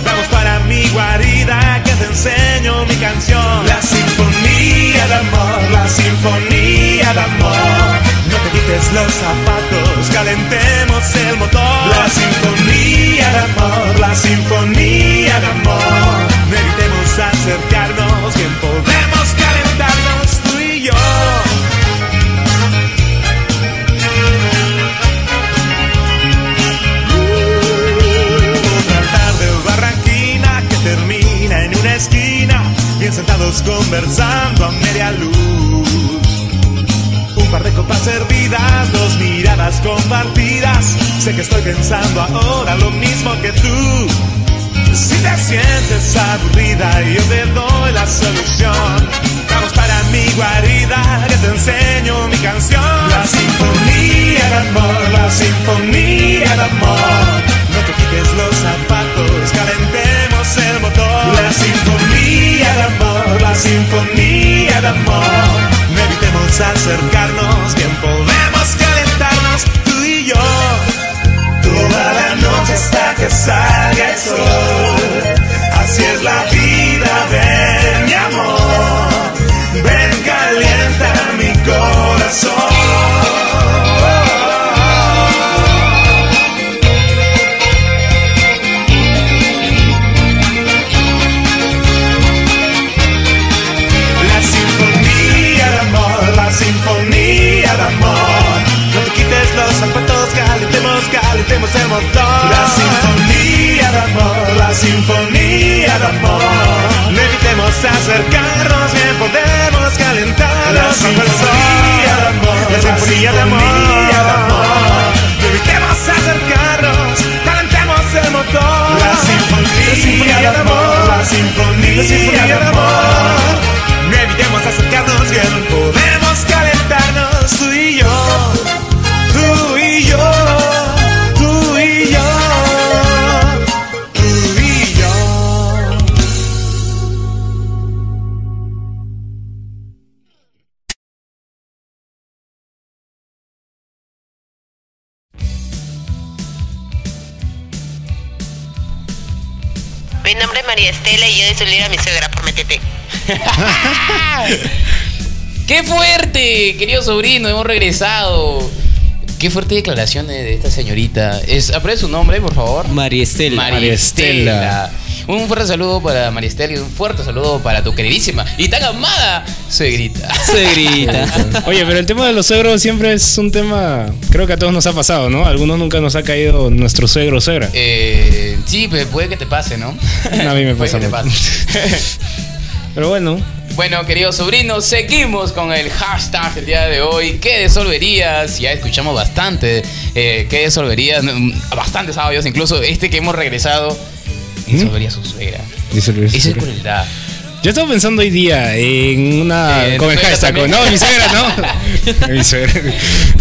Vamos para mi guarida que te enseño mi canción. La sinfonía de amor, la sinfonía de amor. No te quites los zapatos, calentemos el motor. La sinfonía de amor, la sinfonía de amor. No evitemos acercarnos, bien podemos sentados conversando a media luz. Un par de copas servidas, dos miradas compartidas. Sé que estoy pensando ahora lo mismo que tú. Si te sientes aburrida, yo te doy la solución. Vamos para mi guarida, que te enseño mi canción. La sinfonía de amor, la sinfonía de amor. No te quites los zapatos, calentemos el motor. La sinfonía de amor, la sinfonía de amor. No evitemos acercarnos, bien podemos calentarnos tú y yo. Toda la noche hasta que salga el sol. Así es la vida de mi amor. Ven, calienta mi corazón. La sinfonía de amor, la sinfonía de amor. Levitemos, acercarnos, bien podemos calentar. La sinfonía de amor, la sinfonía de amor. Levitemos, acercarnos, calentemos el motor. La sinfonía de amor, la sinfonía de amor. Estela y yo disolvería a mi suegra por metete. [laughs] ¡Qué fuerte! Querido sobrino, hemos regresado. Qué fuerte declaración de esta señorita. Es, ¿Aprende su nombre, por favor? María Estela. María María Estela. Un fuerte saludo para María Estela y un fuerte saludo para tu queridísima y tan amada suegrita. Suegrita. [laughs] Oye, pero el tema de los suegros siempre es un tema, creo que a todos nos ha pasado, ¿no? A algunos nunca nos ha caído nuestro suegro o suegra. Eh, sí, pues puede que te pase, ¿no? A mí me Puede pasa que te pase. [laughs] Pero bueno, Bueno, queridos sobrinos, seguimos con el hashtag el día de hoy. ¿Qué desolverías? Ya escuchamos bastante. Eh, ¿Qué desolverías? Mm, Bastantes audios, incluso este que hemos regresado. Disolvería su suegra. disolver su Esa es suegra. crueldad. Yo estaba pensando hoy día en una. Eh, con el ¿tu suegra hashtag. también? No, mi suegra, no. [laughs] mi suegra.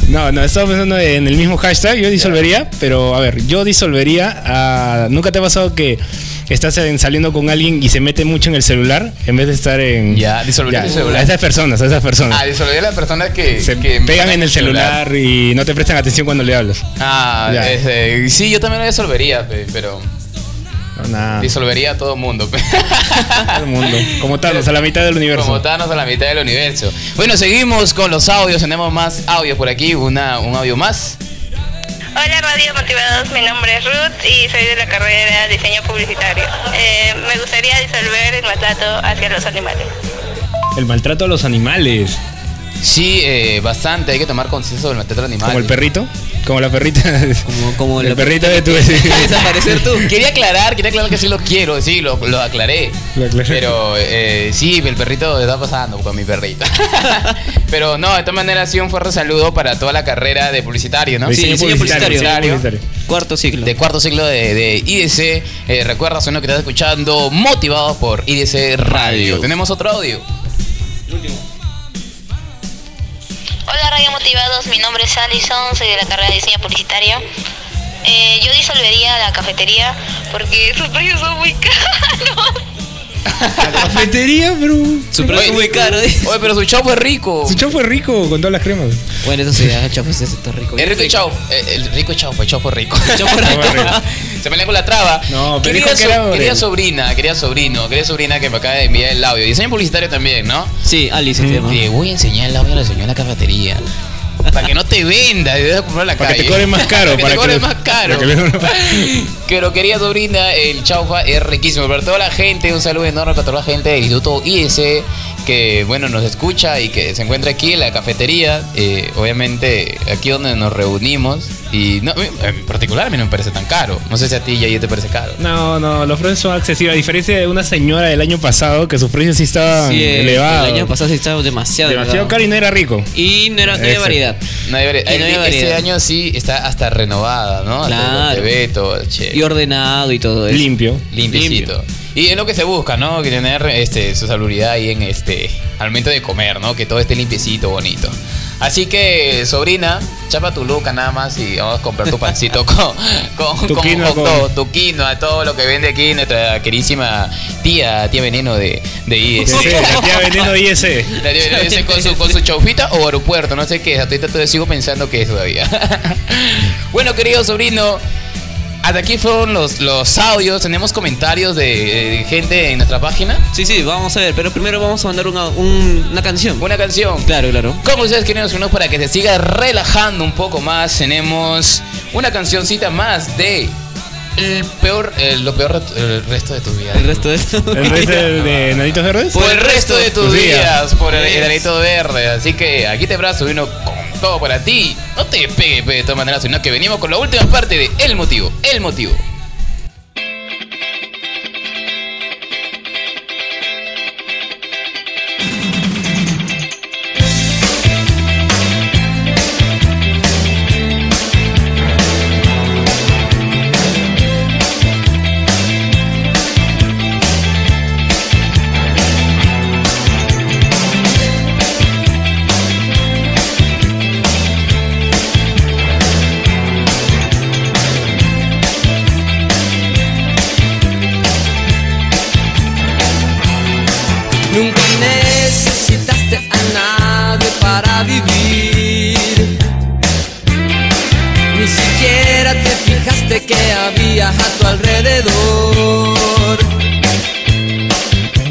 No, no, estaba pensando en el mismo hashtag. Yo disolvería, pero a ver, yo disolvería a. ¿Nunca te ha pasado que estás en- saliendo con alguien y se mete mucho en el celular en vez de estar en. Ya, disolvería el celular. A esas personas, a esas personas. Ah, disolvería a las personas que, se que pegan en el celular y no te prestan atención cuando le hablas. Ah, Ya. este, sí, yo también lo disolvería, pe, pero No, nada. disolvería a todo mundo. pe. Todo el mundo. Como Thanos, a la mitad del universo. Como Thanos a la mitad del universo. Bueno, seguimos con los audios. Tenemos más audios por aquí. Una, un audio más. Hola Radio Motivados, mi nombre es Ruth y soy de la carrera de diseño publicitario. Eh, me gustaría disolver el maltrato hacia los animales. El maltrato a los animales. Sí, eh, bastante. Hay que tomar conciencia del maltrato animal. Como el perrito. Como la perrita. Como, como el perrito de tu. [laughs] desaparecer tú. [laughs] Quería aclarar, quería aclarar que sí lo quiero, sí, lo, lo aclaré. Lo aclaré. Pero eh, sí, el perrito está pasando con mi perrita. [laughs] Pero no, de todas maneras, sí, un fuerte saludo para toda la carrera de publicitario, ¿no? Sí, diseño publicitario. publicitario. Cuarto ciclo. De cuarto ciclo de, de IDC. Eh, recuerda, son lo que estás escuchando, motivados por IDC Radio. Tenemos otro audio. Hola Radio Motivados, mi nombre es Alison, soy de la carrera de diseño publicitario. Eh, yo disolvería la cafetería porque sus precios son muy [laughs] caros. Cafetería, pero. Su es muy caro. ¿eh? Oye, pero su chau fue rico. Su chau fue rico con todas las cremas. Bueno, eso sí, el chau ese está rico. El rico y chau. eh, El rico y chau, fue chau fue rico. Chau fue rico. Se me con la traba. No, pero querida, dijo que era so- Aurel. sobrina, querida sobrino, querida sobrina que me acaba de enviar el audio. Diseño publicitario también, ¿no? Sí, Alice se llama. Te voy a enseñar el audio a la señora cafetería. Para que no te venda, comprar la Para que te cobren más caro, Para que te cobren más caro. que Pero querida sobrina, el chaufa es riquísimo. Para toda la gente, un saludo enorme para toda la gente del Instituto IS que bueno nos escucha y que se encuentra aquí en la cafetería, eh, obviamente aquí donde nos reunimos. Y no, en particular a mí no me parece tan caro. No sé si a ti y a ella te parece caro. No, no, los precios son accesibles. A diferencia de una señora del año pasado que sus precios sí estaban Sí, elevados. El año pasado sí estaba demasiado. Demasiado elevado. caro y no era rico. Y no, era, no había variedad. No Y no este año sí está hasta renovada, ¿no? Hasta Claro. todo, che. Y ordenado y todo eso. Limpio. Limpiecito. Y es lo que se busca, ¿no? Que tener este, su salubridad ahí en este al momento de comer, ¿no? Que todo esté limpiecito, bonito. Así que, sobrina, chapa tu luca nada más y vamos a comprar tu pancito [laughs] con, con, Tu con quinoa con- dog, tu quinoa, todo lo que vende aquí nuestra queridísima tía, tía veneno de, de IES. Sí, la tía vendiendo IS. La tía veneno de con su, con su chaufita o aeropuerto, no sé qué, ahorita todavía sigo pensando que es todavía. [laughs] bueno, querido sobrino, hasta aquí fueron los, los audios. Tenemos comentarios de, de gente en nuestra página. Sí, sí, vamos a ver. Pero primero vamos a mandar una, un- una canción. Una canción. Claro, claro. Como ustedes queridos sobrinos, para que se siga relajando un poco más, tenemos una cancioncita más de el peor, eh, lo peor el resto de tu vida. El resto de esto. ¿El resto de, de Nanitos Verdes? Por el resto de tus Tus días. días, por el granito verde. Así que aquí te abrazo, vino con todo para ti. No te pegues pe, de todas maneras, sino que venimos con la última parte de El Motivo. El Motivo. Tu alrededor.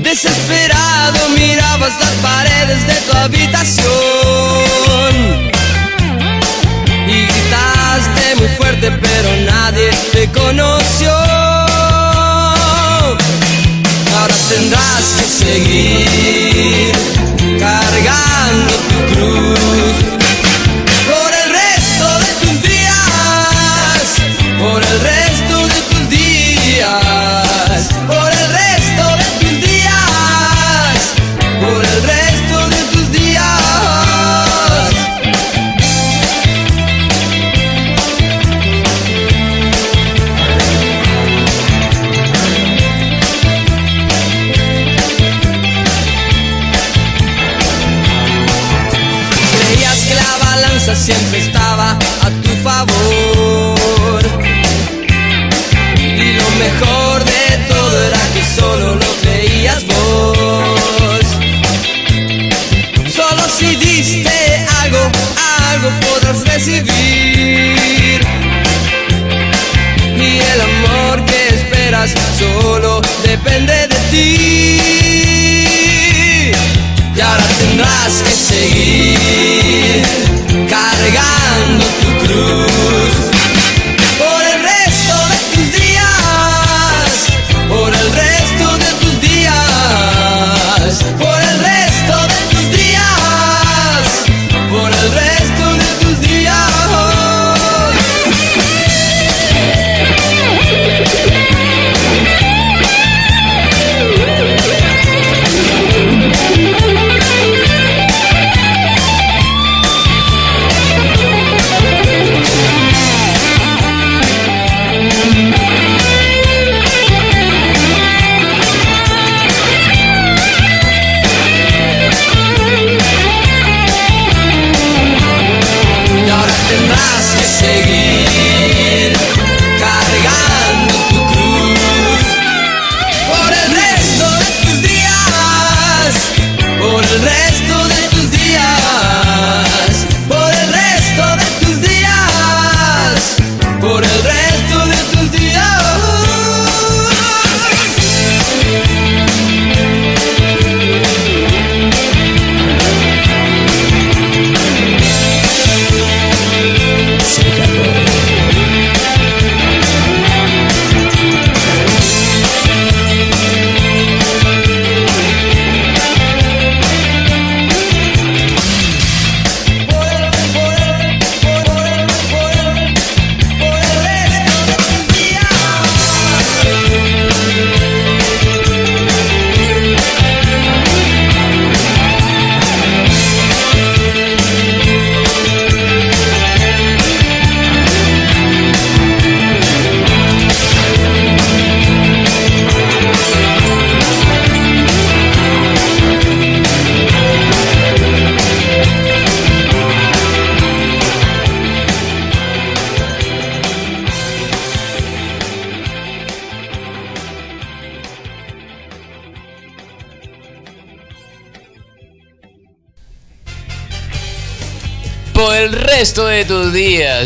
Desesperado mirabas las paredes de tu habitación y gritaste muy fuerte pero nadie te conoció. Ahora tendrás que seguir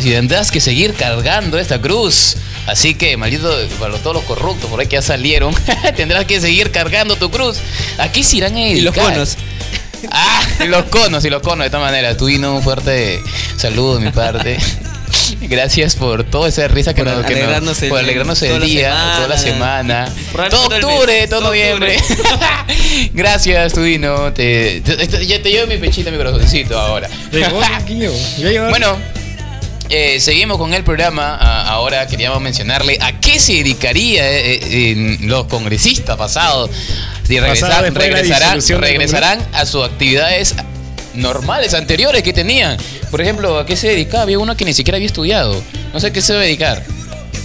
y tendrás que seguir cargando esta cruz. Así que, maldito, para todos los corruptos por ahí que ya salieron, [laughs] tendrás que seguir cargando tu cruz. Aquí se irán a Y los conos. [laughs] Ah, y los conos y los conos, de esta manera. Tú vino un fuerte saludo de mi parte. Gracias por toda esa risa que Por nos, que nos- alegrarnos el- por alegrarnos el toda la día, semana. toda la semana, Por todo octubre, mes, todo todo noviembre. [laughs] Gracias, Tudino. Te, te, te- ya te llevo mi pechito, mi corazoncito ahora. Bueno, eh, seguimos con el programa. Ah, ahora queríamos mencionarle a qué se dedicaría eh, eh, los congresistas pasados. Si regresar- regresarán, regresarán a sus actividades normales, anteriores que tenían. Por ejemplo, ¿a qué se dedicaba? Había uno que ni siquiera había estudiado. No sé a qué se va a dedicar.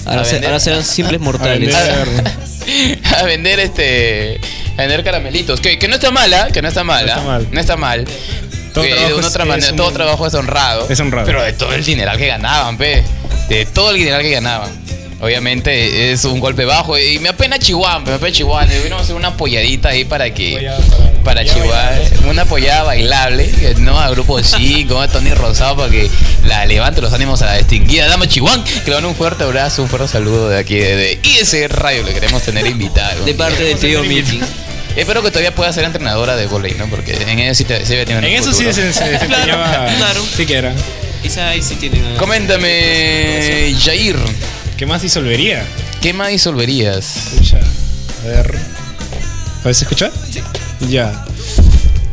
Ahora, A se- vender- ahora serán simples [laughs] mortales. [laughs] a vender este a vender caramelitos que, que no está mala que no está mala está mal. no está mal Todo Que de trabajo una es- otra manera un- todo trabajo es honrado Es honrado. pero de todo el dineral que ganaban pe de todo el dineral que ganaban. Obviamente es un golpe bajo y me apena Chihuahua me apena Chihuahua. Debieron hacer una apoyadita ahí para que para Chihuahua. Una apoyada bailable no a grupo 5 a [laughs] Tony Rosado para que la levante los ánimos a la distinguida dama Chihuahua que le dan un fuerte abrazo un fuerte saludo de aquí de, de IS Radio. Le queremos tener invitado De parte del tío Milky. Espero que todavía pueda ser entrenadora de volei, ¿no? Porque en eso sí, te, sí tiene En eso sí se, se desempeñaba. [laughs] Claro. Sí que era. Esa ahí sí tiene. una- Coméntame, Jair. ¿Qué más disolvería? ¿Qué más disolverías? Escucha. A ver. ¿Puedes escuchar? Ya.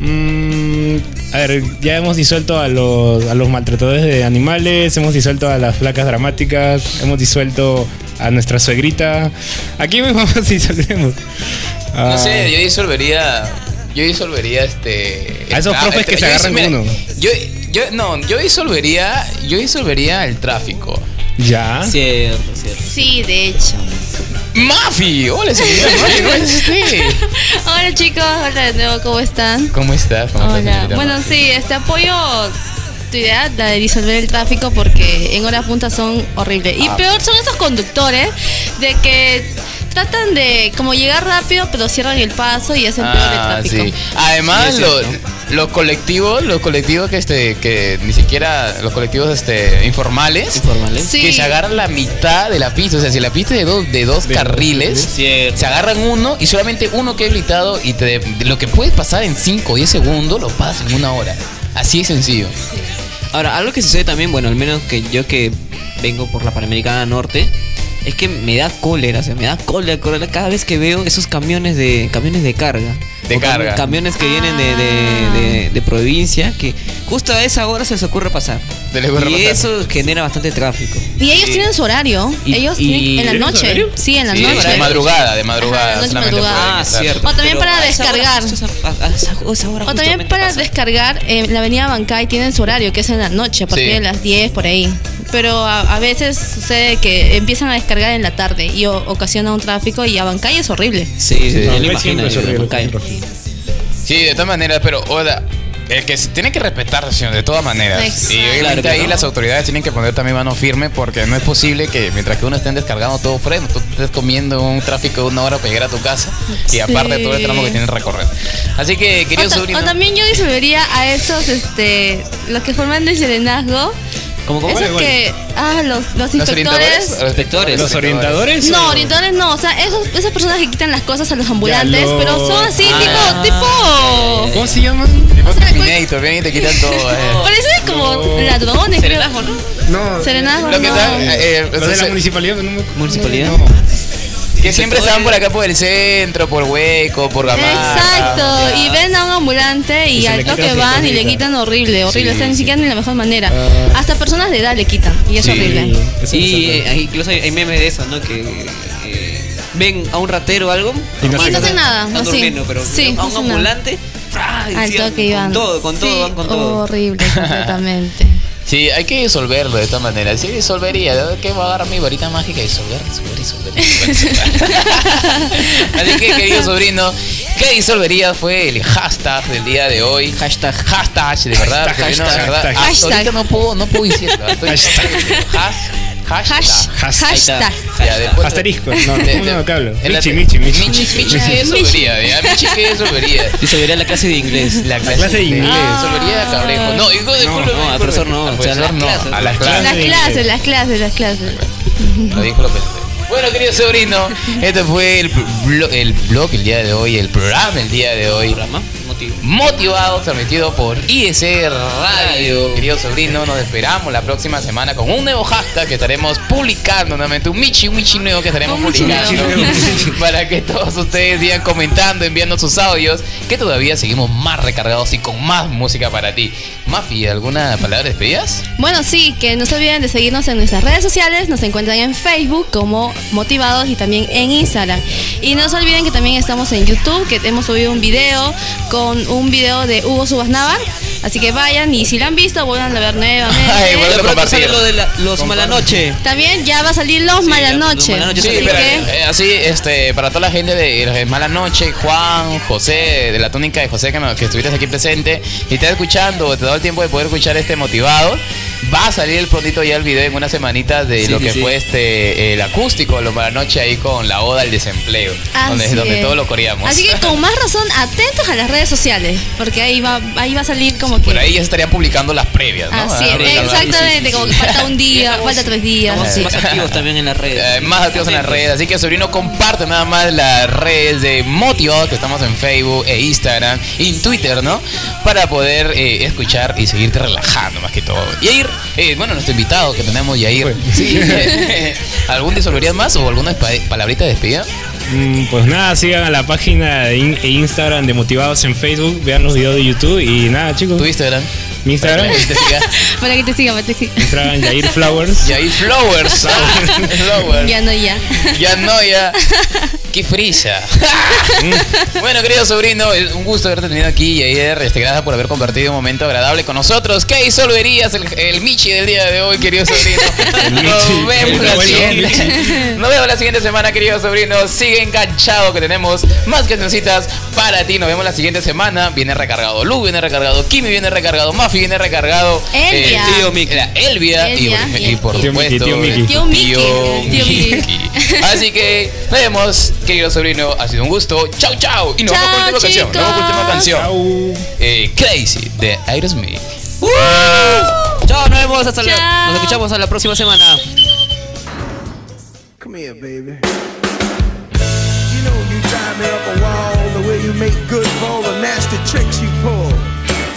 Mm, a ver, ya hemos disuelto a los, a los maltratadores de animales, hemos disuelto a las placas dramáticas, hemos disuelto a nuestra suegrita. ¿A quién más disolvemos? No Ah, sé, yo disolvería. Yo disolvería este. A esos profes el que se yo agarran con uno. Yo, yo, no, yo disolvería. Yo disolvería el tráfico. ¿Ya? Cierto, cierto. Sí, de hecho. ¡Mafi! ¡Hola, señorita [laughs] Mafi! ¿Cómo es usted? Hola chicos, hola de nuevo, ¿cómo están? ¿Cómo estás? ¿Cómo estás, Hola. Bueno, Mafi? sí, este apoyo tu idea, la de disolver el tráfico, porque en hora punta son horribles. Y Ah. peor son esos conductores de que tratan de como llegar rápido, pero cierran el paso y hacen peor el Ah, tráfico. sí. Además, Sí, es lo- cierto. los colectivos, los colectivos que este, que ni siquiera los colectivos este informales, Informales. Sí. que se agarran la mitad de la pista, o sea, si la pista es de dos, de dos carriles, se agarran uno y solamente uno que habilitado y te, de lo que puedes pasar en 5 o 10 segundos lo pasas en una hora. Así de sencillo. Ahora, algo que sucede también, bueno, al menos que yo que vengo por la Panamericana Norte, es que me da cólera, o sea, me da cólera, cólera cada vez que veo esos camiones de camiones de carga. De O carga. Camiones que vienen de, de, de- de provincia, que justo a esa hora se les ocurre pasar. Se les ocurre y pasar. eso genera bastante tráfico. Y ellos tienen su horario. Y- ellos y- tienen en la ¿Tienen noche. horario? Sí, en la Sí, noche. de madrugada, de madrugada. Ajá, noche, solamente madrugada. pueden Ah, cierto. O también Pero para descargar. O también para pasa. descargar, en la avenida Bancay tienen su horario, que es en la noche, a partir Sí. de las 10 por ahí. Pero a, a veces sucede que empiezan a descargar en la tarde y o- ocasiona un tráfico y a Bancay es horrible. Sí, Sí. sí, No, lo imagino. es horrible. Sí, de todas maneras, pero Oda, el que se tiene que respetar, señor, de todas maneras. Exacto. Y obviamente Claro ahí no. las autoridades tienen que poner también mano firme porque no es posible que mientras que uno esté descargando todo freno, tú estés comiendo un tráfico de una hora para llegar a tu casa y Sí. aparte todo el tramo que tienes que recorrer. Así que, O, querido ta- sobrino, o también yo disolvería a esos, este, los que forman el serenazgo. ¿Cómo, cómo? Esos que, ah, los, los ¿los orientadores? inspectores. Los Inspectores. ¿Los orientadores? No, o- orientadores no, o sea, esos, esas personas que quitan las cosas a los ambulantes, los- pero son así, Ah. tipo, tipo. ¿Cómo se llaman? Tipo o sea, Terminator, vienen y te quitan todo. eh. [laughs] Parecen como No. ladrones, creo. Serenazgo, ¿no? No. Serenazgo, Lo que no. está, eh, eh, de la municipalidad. No, me- Municipalidad. No. Que siempre estaban por acá por el centro, por Hueco, por Gamarra. Exacto, y ven a un ambulante y, Y se al toque van y le quitan horrible, horrible, Sí, o sea, ni sí. siquiera ni de la mejor manera. Ah. Hasta personas de edad le quitan, y es Sí. horrible. Eso Y es eh, incluso hay, memes de eso, ¿no? Que eh, ven a un ratero o algo. Y no no hacen nada, no, sí. durmiendo, pero Sí, a un ambulante. Al toque iban. Con todo, con todo, Sí, van con todo. Horrible, completamente. [laughs] Sí, hay que disolverlo de esta manera. Sí, disolvería. ¿Qué va a agarrar mi varita mágica? Disolver, disolver, disolver, disolver, disolver. [laughs] Así que, querido sobrino, ¿qué disolvería fue el hashtag del día de hoy? Hashtag, hashtag, de verdad. Hashtag, sobrino, de hashtag, verdad. hashtag. Hasta ahorita no puedo, no puedo decirlo. Estoy- Has- hashtag. Hash- hashtag. Ya, después- Asterisco. No, de- ¿cómo de- no [laughs] que hablo? Michi, Michi, Michi. Michi, Michi, ¿qué disolvería? Ya, Michi, ¿qué disolvería? [laughs] Disolvería la clase de inglés. La clase de inglés. Disolvería a Cabrejo. No, hijo, no, al profesor no, Al o sea, profesor las no. clases. A las Clase Las clases. las clases, las clases. Lo dijo López. Bueno, querido sobrino, este fue el, blo- el blog el día de hoy, el programa el día de hoy. Programa, motivo. Motivado, transmitido por IEC Radio. Querido sobrino, nos esperamos la próxima semana con un nuevo hashtag que estaremos publicando nuevamente. Un Michi, un Michi nuevo que estaremos publicando. [laughs] para que todos ustedes sigan comentando, enviando sus audios. Que todavía seguimos más recargados y con más música para ti. Mafi, ¿alguna palabra de despedidas? Bueno, sí, que no se olviden de seguirnos en nuestras redes sociales. Nos encuentran en Facebook como Motivados y también en Instagram. Y no se olviden que también estamos en YouTube, que hemos subido un video con un video de Hugo Subas Navar. Así que vayan y si lo han visto, vuelvan a ver nuevamente. Ay, De pronto compartir. sale lo de la- los malanoche. También ya va a salir Los Sí, Malanoche. Los Malanoche Sí, Así pero, que eh, así, este, para toda la gente de, de Mala Noche, Juan, José, de la túnica de José, que, me- que estuviste aquí presente y estás escuchando, te da el tiempo de poder escuchar este motivado. Va a salir el prontito ya el video en unas semanitas de Sí, lo sí, que sí. fue este el acústico, lo Mala Noche ahí con la oda al desempleo, donde, Así donde es. todos lo coreamos. Así que con más razón, atentos a las redes sociales, porque ahí va, ahí va a salir como como Por que... ahí ya se estarían publicando las previas, ¿no? Así Ah, es, sí, exactamente, sí, como que falta un [laughs] día, falta tres días. Más activos también en las redes. Eh, más activos en las redes. Así que, sobrino, comparte nada más las redes de Motivados, que estamos en Facebook e Instagram y en Twitter, ¿no? Para poder eh, escuchar y seguirte relajando más que todo. Yair, eh, bueno, nuestro invitado que tenemos, Yair. Sí. [laughs] ¿Algún disolverías más o alguna pa- palabrita de despedida? Mm, Pues nada, sigan a la página de e Instagram de Motivados en Facebook, vean los videos de YouTube y nada, chicos. ¿Tu Instagram? Mi Instagram. [laughs] Para que te siga, para que te siga. Instagram Yair Flowers. Yair Flowers. ah, [laughs] Flowers. Ya no, ya. Ya no, ya. [laughs] Qué frisa. bueno, querido sobrino, es un gusto haberte tenido aquí, Yair. Este, gracias por haber compartido un momento agradable con nosotros. ¿Qué disolverías el, el Michi del día de hoy, querido sobrino? Nos vemos la siguiente. Nos vemos la siguiente semana, querido sobrino. Sigue enganchado que tenemos más cancioncitas para ti. Nos vemos la siguiente semana. Viene recargado Lu, viene recargado Kimi, viene recargado Mafi, viene recargado Elvia. tío Miki. La Elvia, y- Elvia, y, por Tío supuesto tío Miki. Tío tío tío. Miki. Así que nos vemos, querido sobrino. Ha sido un gusto. Chau, chau. Y nos con la última canción. Nos vemos con la última canción. Eh, Crazy de Aerosmith. Chao, nos vemos hasta la, nos escuchamos a la próxima semana. Come here, baby. You know you drive me up a wall the way you make good for all the nasty tricks you pull.